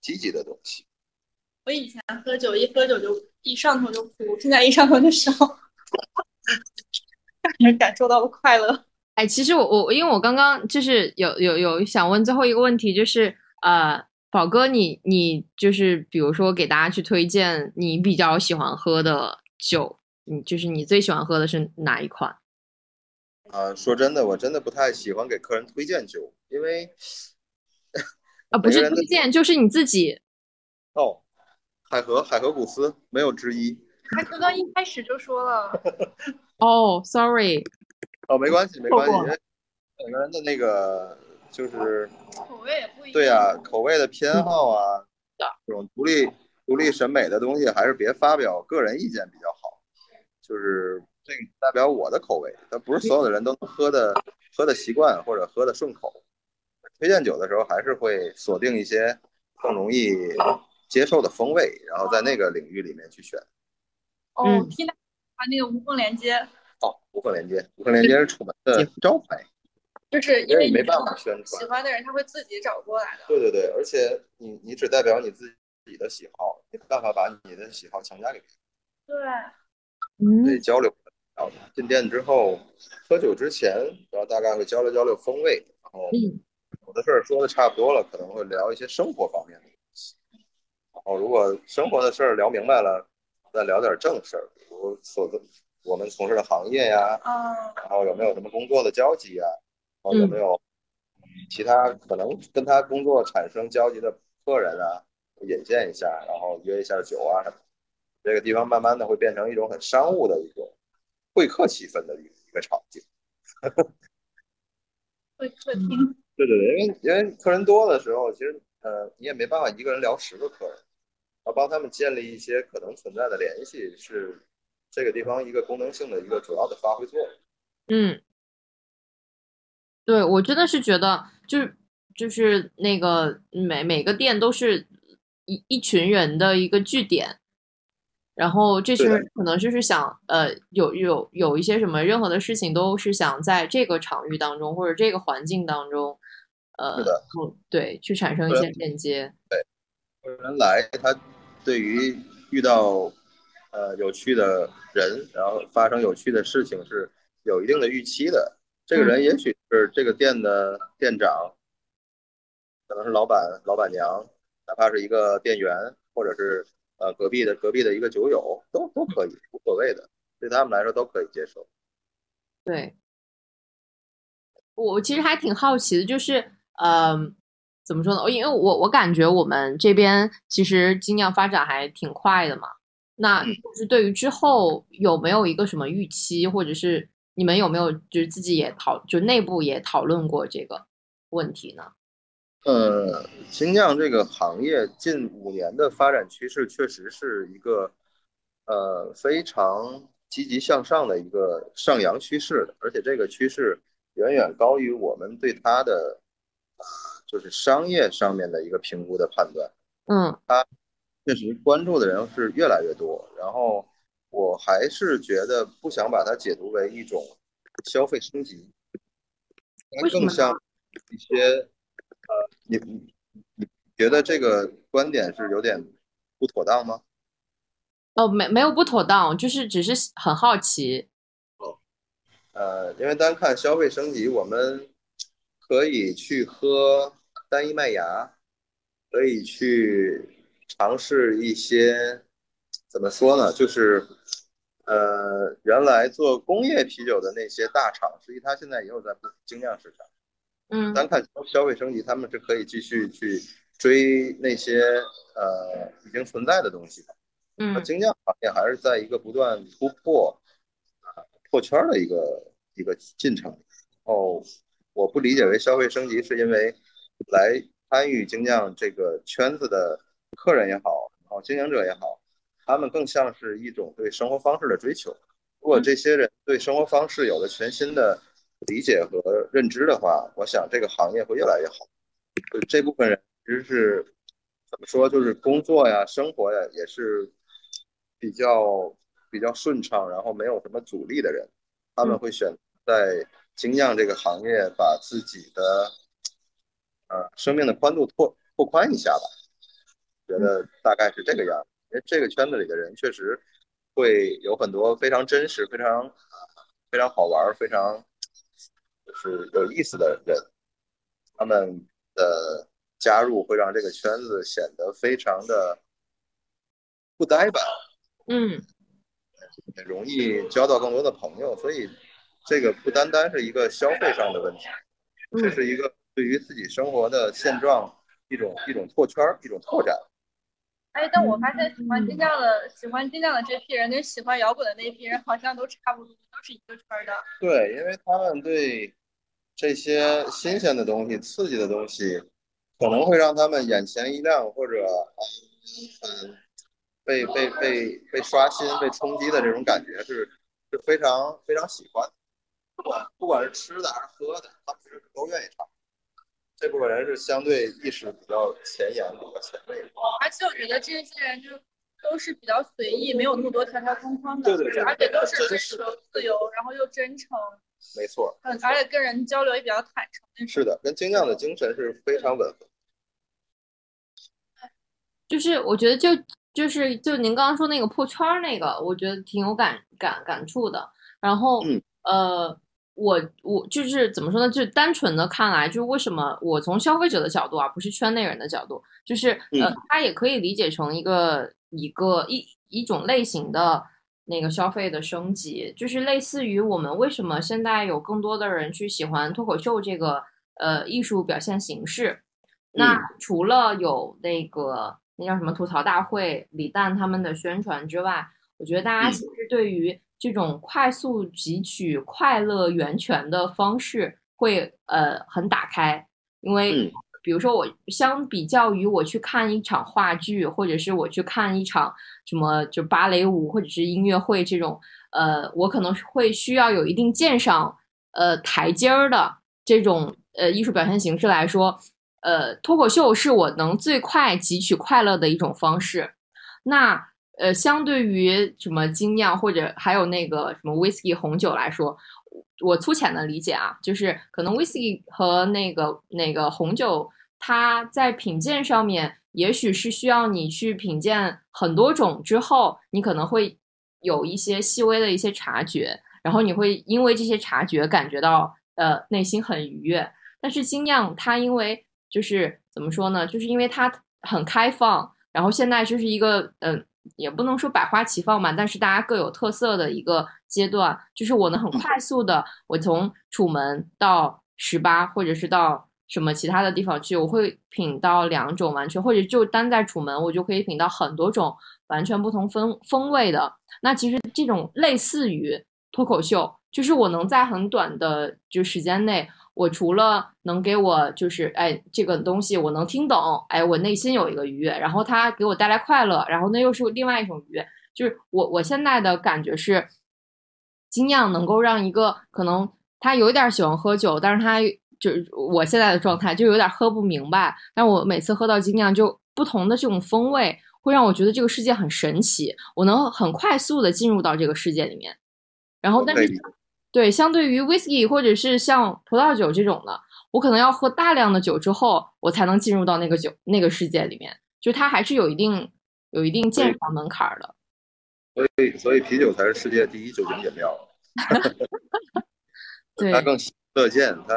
积极的东西。我以前喝酒，一喝酒就一上头就哭，现在一上头就笑。让人感受到了快乐。哎，其实我我因为我刚刚就是有有有想问最后一个问题，就是呃，宝哥，你你就是比如说给大家去推荐你比较喜欢喝的酒，你就是你最喜欢喝的是哪一款？啊，说真的，我真的不太喜欢给客人推荐酒，因为啊，不是推荐，就是你自己。哦，海河海河古斯没有之一。他刚刚一开始就说了。哦，sorry，哦，没关系，没关系，每个人的那个就是口味也不一样。对呀，口味的偏好啊，这种独立独立审美的东西，还是别发表个人意见比较好。就是这个代表我的口味，但不是所有的人都能喝的喝的习惯或者喝的顺口。推荐酒的时候，还是会锁定一些更容易接受的风味，然后在那个领域里面去选。哦，听到。那个无缝连接哦，无缝连接，无缝连接是楚门的招牌，就是因为没办法宣传，喜欢的人他会自己找过来的。对对对，而且你你只代表你自己的喜好，没办法把你的喜好强加给别人。对，可以交流。然后进店之后，喝酒之前，然后大概会交流交流风味，然后有的事儿说的差不多了，可能会聊一些生活方面的东西。然后如果生活的事儿聊明白了，再聊点正事儿。比如所的我们从事的行业呀，然后有没有什么工作的交集呀，然后有没有其他可能跟他工作产生交集的客人啊，引荐一下，然后约一下酒啊什么，这个地方慢慢的会变成一种很商务的一种会客气氛的一一个场景。会客厅。对对对，因为因为客人多的时候，其实呃你也没办法一个人聊十个客人，要帮他们建立一些可能存在的联系是。这个地方一个功能性的一个主要的发挥作用。嗯，对我真的是觉得，就是就是那个每每个店都是一一群人的一个据点，然后这群人可能就是想呃有有有一些什么任何的事情都是想在这个场域当中或者这个环境当中，呃，对，去产生一些链接。对，人来他对于遇到呃有趣的人，然后发生有趣的事情是有一定的预期的。这个人也许是这个店的店长，可能是老板、老板娘，哪怕是一个店员，或者是呃隔壁的隔壁的一个酒友，都都可以，无所谓的，对他们来说都可以接受。对，我其实还挺好奇的，就是嗯，怎么说呢？因为我我感觉我们这边其实精酿发展还挺快的嘛，那就是对于之后有没有一个什么预期，或者是？你们有没有就是自己也讨就内部也讨论过这个问题呢？呃，新酿这个行业近五年的发展趋势确实是一个呃非常积极向上的一个上扬趋势的，而且这个趋势远远高于我们对它的就是商业上面的一个评估的判断。嗯，它确实关注的人是越来越多，然后。我还是觉得不想把它解读为一种消费升级，它更像一些呃，你你你觉得这个观点是有点不妥当吗？哦，没没有不妥当，就是只是很好奇。哦，呃，因为单看消费升级，我们可以去喝单一麦芽，可以去尝试一些。怎么说呢？就是，呃，原来做工业啤酒的那些大厂，实际它现在也有在精酿市场。嗯，单看消费升级，他们是可以继续去追那些呃已经存在的东西的。嗯，精酿行业还是在一个不断突破啊破圈的一个一个进程。哦，我不理解为消费升级，是因为来参与精酿这个圈子的客人也好，然后经营者也好。他们更像是一种对生活方式的追求。如果这些人对生活方式有了全新的理解和认知的话，我想这个行业会越来越好。就这部分人其实是怎么说，就是工作呀、生活呀，也是比较比较顺畅，然后没有什么阻力的人，他们会选在精酿这个行业把自己的呃生命的宽度拓拓宽一下吧。觉得大概是这个样。因为这个圈子里的人确实会有很多非常真实、非常非常好玩、非常就是有意思的人，他们的加入会让这个圈子显得非常的不呆板，嗯，也容易交到更多的朋友。所以这个不单单是一个消费上的问题，这是一个对于自己生活的现状一种一种拓圈、一种拓展。哎，但我发现喜欢金匠的、喜欢金匠的这批人，跟喜欢摇滚的那批人好像都差不多，都是一个圈的。对，因为他们对这些新鲜的东西、刺激的东西，可能会让他们眼前一亮，或者嗯，被被被被刷新、被冲击的这种感觉是是非常非常喜欢。不管不管是吃的还是喝的，他们其实都愿意尝。这部分人是相对意识比较前沿、比较前卫的，而且我觉得这些人就都是比较随意，没有那么多条条框框的，对对对，而且都是追求自由，然后又真诚，没错，嗯，而且跟人交流也比较坦诚。是的，跟精酿的精神是非常吻合。就是我觉得，就就是就您刚刚说那个破圈儿那个，我觉得挺有感感感触的。然后，呃。我我就是怎么说呢？就单纯的看来，就是为什么我从消费者的角度啊，不是圈内人的角度，就是呃，它也可以理解成一个一个一一种类型的那个消费的升级，就是类似于我们为什么现在有更多的人去喜欢脱口秀这个呃艺术表现形式。那除了有那个那叫什么吐槽大会、李诞他们的宣传之外，我觉得大家其实对于。这种快速汲取快乐源泉的方式会呃很打开，因为比如说我相比较于我去看一场话剧，或者是我去看一场什么就芭蕾舞或者是音乐会这种，呃，我可能会需要有一定鉴赏呃台阶儿的这种呃艺术表现形式来说，呃，脱口秀是我能最快汲取快乐的一种方式。那呃，相对于什么精酿或者还有那个什么 whisky 红酒来说，我粗浅的理解啊，就是可能 whisky 和那个那个红酒，它在品鉴上面，也许是需要你去品鉴很多种之后，你可能会有一些细微的一些察觉，然后你会因为这些察觉感觉到呃内心很愉悦。但是精酿它因为就是怎么说呢，就是因为它很开放，然后现在就是一个嗯。也不能说百花齐放吧，但是大家各有特色的一个阶段，就是我能很快速的，我从楚门到十八，或者是到什么其他的地方去，我会品到两种完全，或者就单在楚门，我就可以品到很多种完全不同风风味的。那其实这种类似于脱口秀，就是我能在很短的就时间内。我除了能给我就是哎这个东西我能听懂，哎我内心有一个愉悦，然后它给我带来快乐，然后那又是另外一种愉悦。就是我我现在的感觉是，精酿能够让一个可能他有点喜欢喝酒，但是他就是我现在的状态就有点喝不明白。但我每次喝到精酿，就不同的这种风味会让我觉得这个世界很神奇，我能很快速的进入到这个世界里面。然后但是。对，相对于 whisky 或者是像葡萄酒这种的，我可能要喝大量的酒之后，我才能进入到那个酒那个世界里面，就它还是有一定有一定鉴赏门槛的。所以，所以啤酒才是世界第一酒精饮料。对，它更乐见，它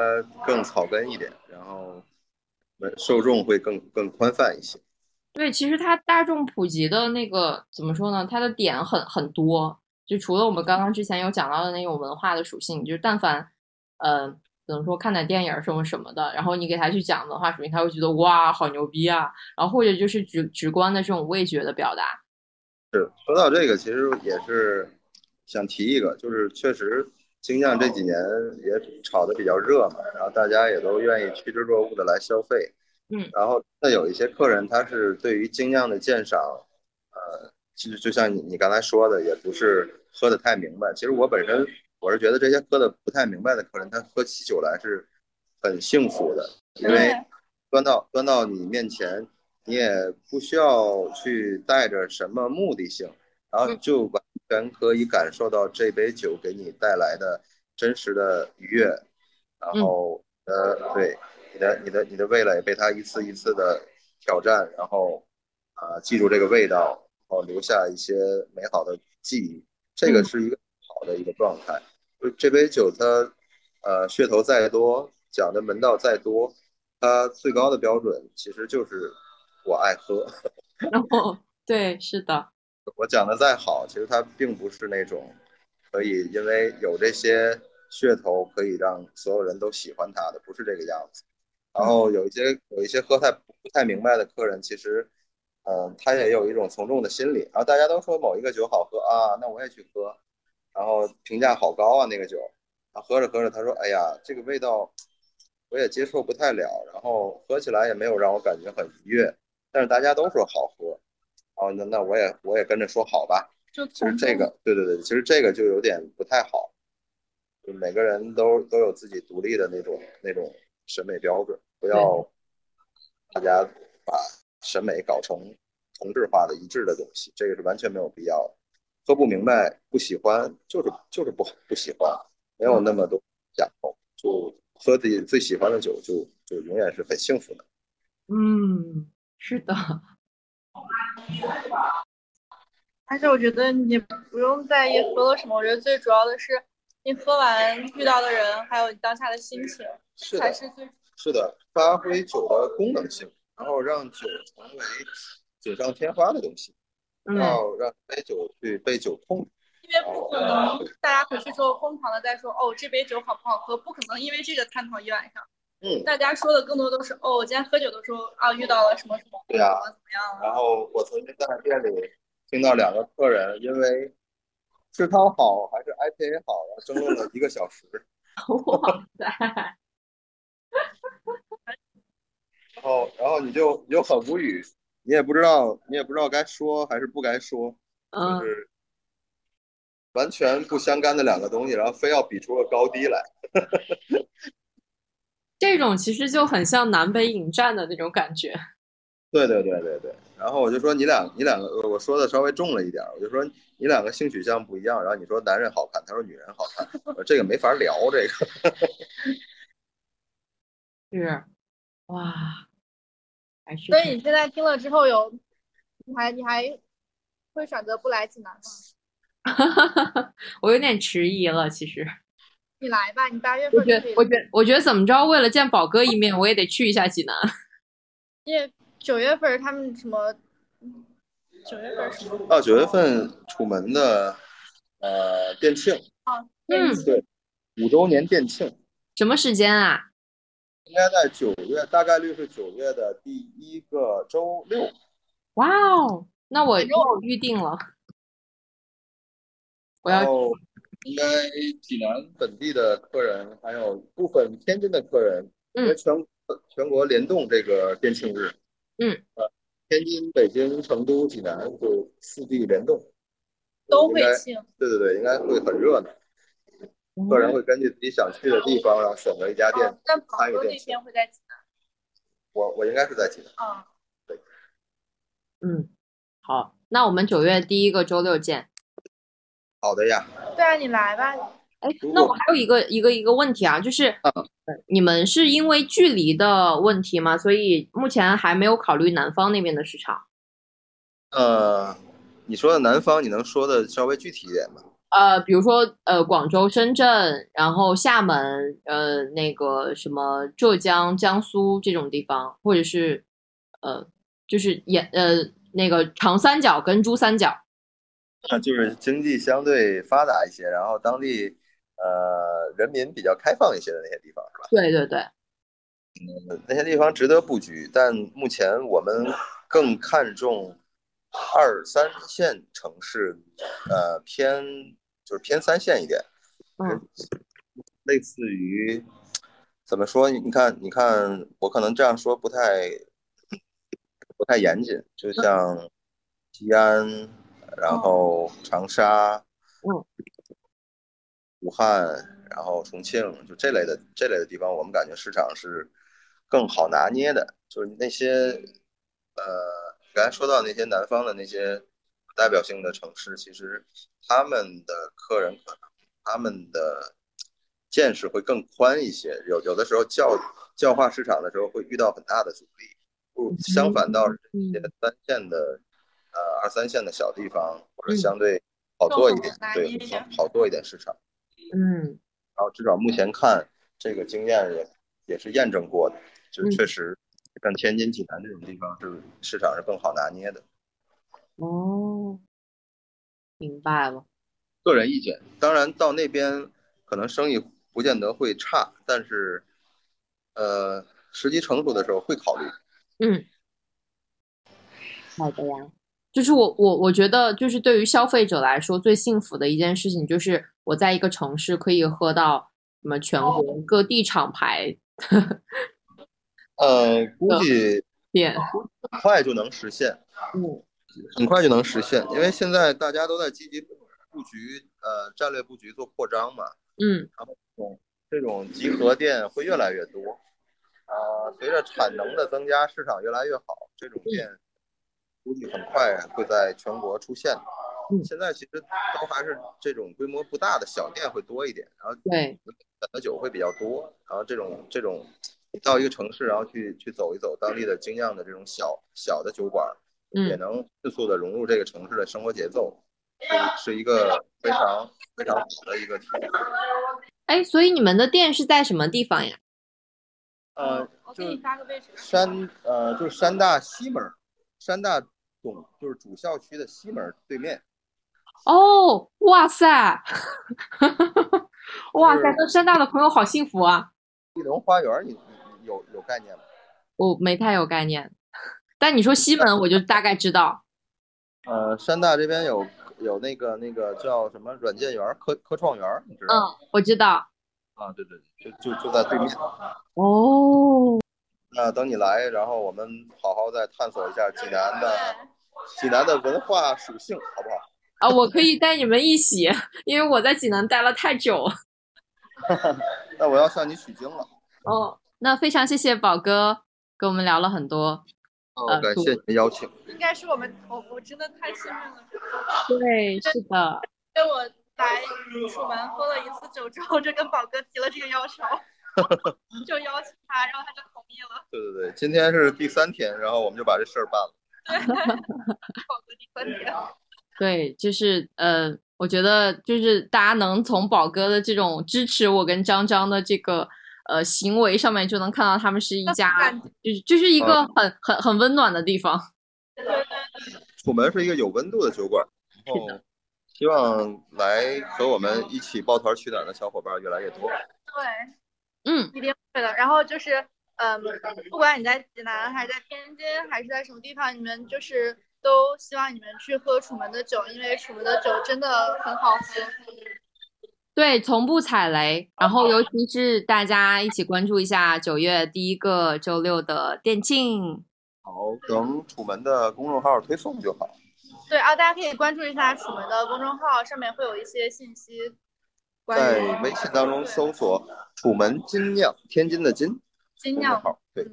更草根一点，然后受众会更更宽泛一些。对，其实它大众普及的那个怎么说呢？它的点很很多。就除了我们刚刚之前有讲到的那种文化的属性，就是但凡，呃，怎么说看点电影什么什么的，然后你给他去讲文化属性，他会觉得哇，好牛逼啊！然后或者就是直直观的这种味觉的表达。是说到这个，其实也是想提一个，就是确实精酿这几年也炒的比较热嘛，然后大家也都愿意趋之若鹜的来消费。嗯。然后那有一些客人，他是对于精酿的鉴赏，呃。其实就像你你刚才说的，也不是喝的太明白。其实我本身我是觉得这些喝的不太明白的客人，他喝起酒来是很幸福的，因为端到端到你面前，你也不需要去带着什么目的性，然后就完全可以感受到这杯酒给你带来的真实的愉悦，然后呃，对你的你的你的味蕾被它一次一次的挑战，然后啊记住这个味道。然后留下一些美好的记忆，这个是一个好的一个状态。就这杯酒，它呃噱头再多，讲的门道再多，它最高的标准其实就是我爱喝。然 后，对，是的。我讲的再好，其实它并不是那种可以因为有这些噱头可以让所有人都喜欢它的，不是这个样子。然后有一些有一些喝太不太明白的客人，其实。嗯，他也有一种从众的心理，然后大家都说某一个酒好喝啊，那我也去喝，然后评价好高啊那个酒，啊喝着喝着他说，哎呀，这个味道我也接受不太了，然后喝起来也没有让我感觉很愉悦，但是大家都说好喝，哦那那我也我也跟着说好吧，就其实这个对对对，其实这个就有点不太好，就每个人都都有自己独立的那种那种审美标准，不要大家把。审美搞成同质化的一致的东西，这个是完全没有必要的。喝不明白、不喜欢，就是就是不不喜欢，没有那么多讲究，就喝自己最喜欢的酒，就就永远是很幸福的。嗯，是的。但是我觉得你不用在意喝了什么，我觉得最主要的是你喝完遇到的人，还有你当下的心情，才是最是的，发挥酒的功能性。然后让酒成为锦上添花的东西，要让杯酒去被酒控制。因为不可能大家回去之后疯狂的在说哦这杯酒好不好喝，不可能因为这个探讨一晚上。嗯，大家说的更多都是哦我今天喝酒的时候啊遇到了什么什么，对啊，怎么样？然后我曾经在店里听到两个客人因为吃汤好还是 IPA 好，然后争论了一个小时。哇塞！然后，然后你就你就很无语，你也不知道，你也不知道该说还是不该说，就是完全不相干的两个东西，然后非要比出个高低来。这种其实就很像南北引战的那种感觉。对对对对对。然后我就说你俩你两个，我说的稍微重了一点，我就说你两个性取向不一样。然后你说男人好看，他说女人好看，这个没法聊这个。是，哇，还是。所以你现在听了之后有，你还你还会选择不来济南吗？我有点迟疑了，其实。你来吧，你八月份。我觉得，我觉得，我觉得怎么着，为了见宝哥一面，我也得去一下济南。因为九月份他们什么？九月份什么？哦，九月份楚门的呃店庆。哦，嗯，对，五周年店庆。什么时间啊？应该在九月，大概率是九月的第一个周六。哇哦，那我又预定了。我要。应该济南本地的客人，还有部分天津的客人，因为全全国联动这个店庆日，嗯，呃，天津、北京、成都、济南就四地联动，都会庆。对对对，应该会很热闹。客人会根据自己想去的地方，然后选择一家店参与店庆。会在济南。我我应该是在济南。啊，对。嗯，好，那我们九月第一个周六见。好的呀，对啊，你来吧。哎，那我还有一个一个一个问题啊，就是你们是因为距离的问题吗？所以目前还没有考虑南方那边的市场。呃，你说的南方，你能说的稍微具体一点吗？呃，比如说呃，广州、深圳，然后厦门，呃，那个什么浙江、江苏这种地方，或者是呃，就是沿呃那个长三角跟珠三角。那就是经济相对发达一些，然后当地呃人民比较开放一些的那些地方，是吧？对对对，嗯，那些地方值得布局，但目前我们更看重二三线城市，呃偏就是偏三线一点，嗯，类似于怎么说？你看，你看，我可能这样说不太不太严谨，就像西安。然后长沙，嗯，武汉，然后重庆，就这类的这类的地方，我们感觉市场是更好拿捏的。就是那些，呃，刚才说到那些南方的那些代表性的城市，其实他们的客人可能他们的见识会更宽一些。有有的时候教教化市场的时候会遇到很大的阻力，不相反倒是一些三线的。呃，二三线的小地方或者相对好做一点，对，好做一点市场。嗯，然后至少目前看，这个经验也也是验证过的，就确实像天津、济南这种地方是市场是更好拿捏的。哦，明白了。个人意见，当然到那边可能生意不见得会差，但是呃，时机成熟的时候会考虑。嗯，好的呀。就是我我我觉得，就是对于消费者来说，最幸福的一件事情，就是我在一个城市可以喝到什么全国各地厂牌。呃，估计店很快就能实现，嗯，很快就能实现，因为现在大家都在积极布局，呃，战略布局做扩张嘛，嗯，然后这种这种集合店会越来越多，啊，随着产能的增加，市场越来越好，这种店。估计很快会在全国出现。现在其实都还是这种规模不大的小店会多一点，然后对选的酒会比较多，然后这种这种到一个城市，然后去去走一走当地的精酿的这种小小的酒馆，也能迅速的融入这个城市的生活节奏，是是一个非常非常好的一个体验。哎，所以你们的店是在什么地方呀？呃，我给你发个位置。山呃，就是山大西门，山大总。就是主校区的西门对面。哦，哇塞，哇塞，跟山大的朋友好幸福啊！丽龙花园，你有有概念吗？我没太有概念，但你说西门，我就大概知道。呃，山大这边有有那个那个叫什么软件园、科科创园，你知道吗？嗯，我知道。啊，对对，就就就在对面。哦。那等你来，然后我们好好再探索一下济南的。济南的文化属性好不好？啊，我可以带你们一起，因为我在济南待了太久。那我要向你取经了。哦，那非常谢谢宝哥跟我们聊了很多。哦，感谢你的邀请。应该是我们，我我真的太幸运了。对，是的。因为我来楚门喝了一次酒之后，就跟宝哥提了这个要求，就邀请他，然后他就同意了。对对对，今天是第三天，然后我们就把这事儿办了。宝哥第三天。对，就是呃，我觉得就是大家能从宝哥的这种支持我跟张张的这个。呃，行为上面就能看到他们是一家，就是就是一个很很很温暖的地方。楚门是一个有温度的酒馆，然后希望来和我们一起抱团取暖的小伙伴越来越多。对，嗯，一定会的。然后就是，嗯，不管你在济南还是在天津还是在什么地方，你们就是都希望你们去喝楚门的酒，因为楚门的酒真的很好喝。对，从不踩雷。然后，尤其是大家一起关注一下九月第一个周六的店庆。好，等楚门的公众号推送就好。对啊，大家可以关注一下楚门的公众号，上面会有一些信息。在微信当中搜索“楚门精酿”，天津的津。精酿号，对。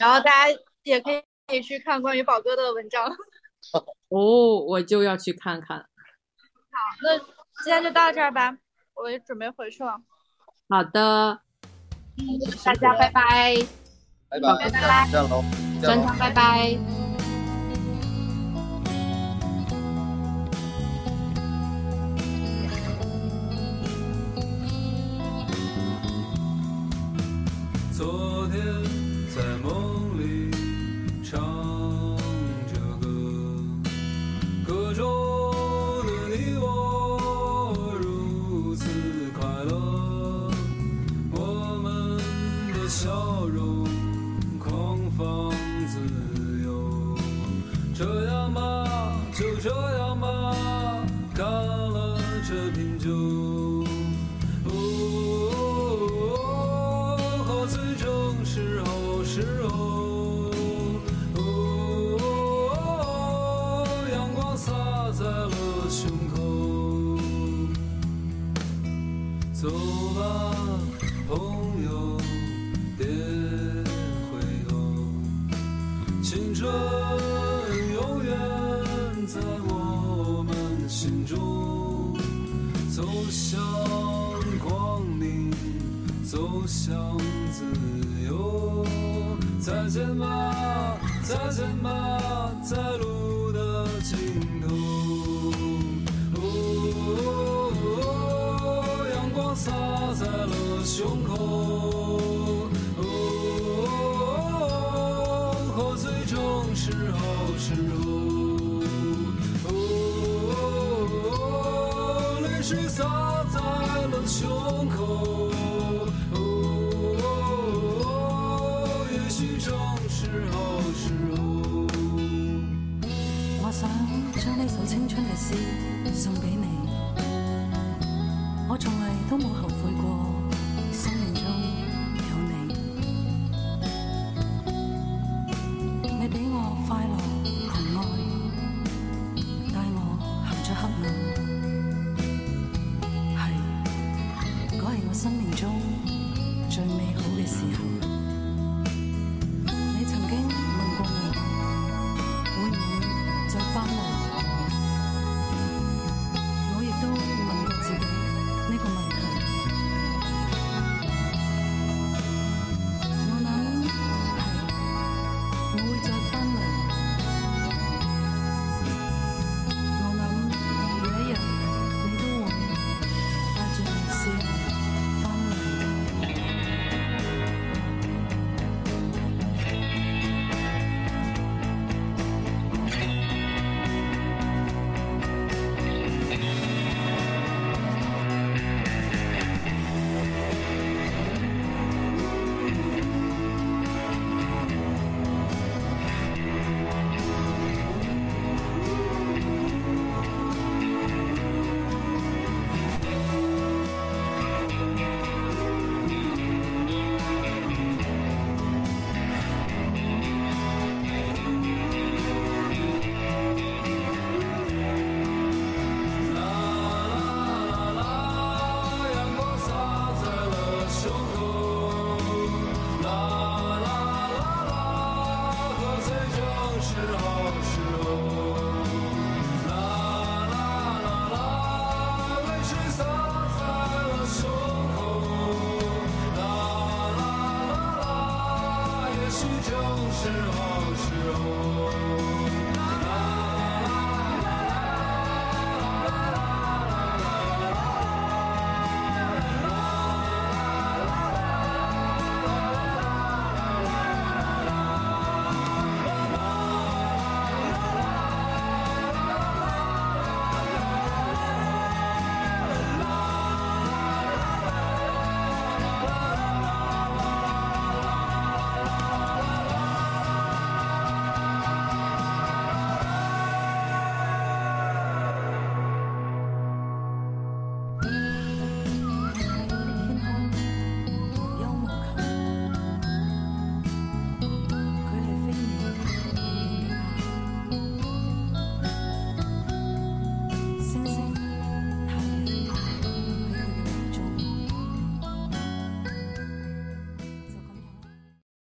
然后大家也可以可以去看关于宝哥的文章。哦，我就要去看看。好，那。今天就到这儿吧，我也准备回去了。好的，大家拜拜，拜拜拜拜，这样喽，专场拜拜。昨天在梦里唱着歌，歌中。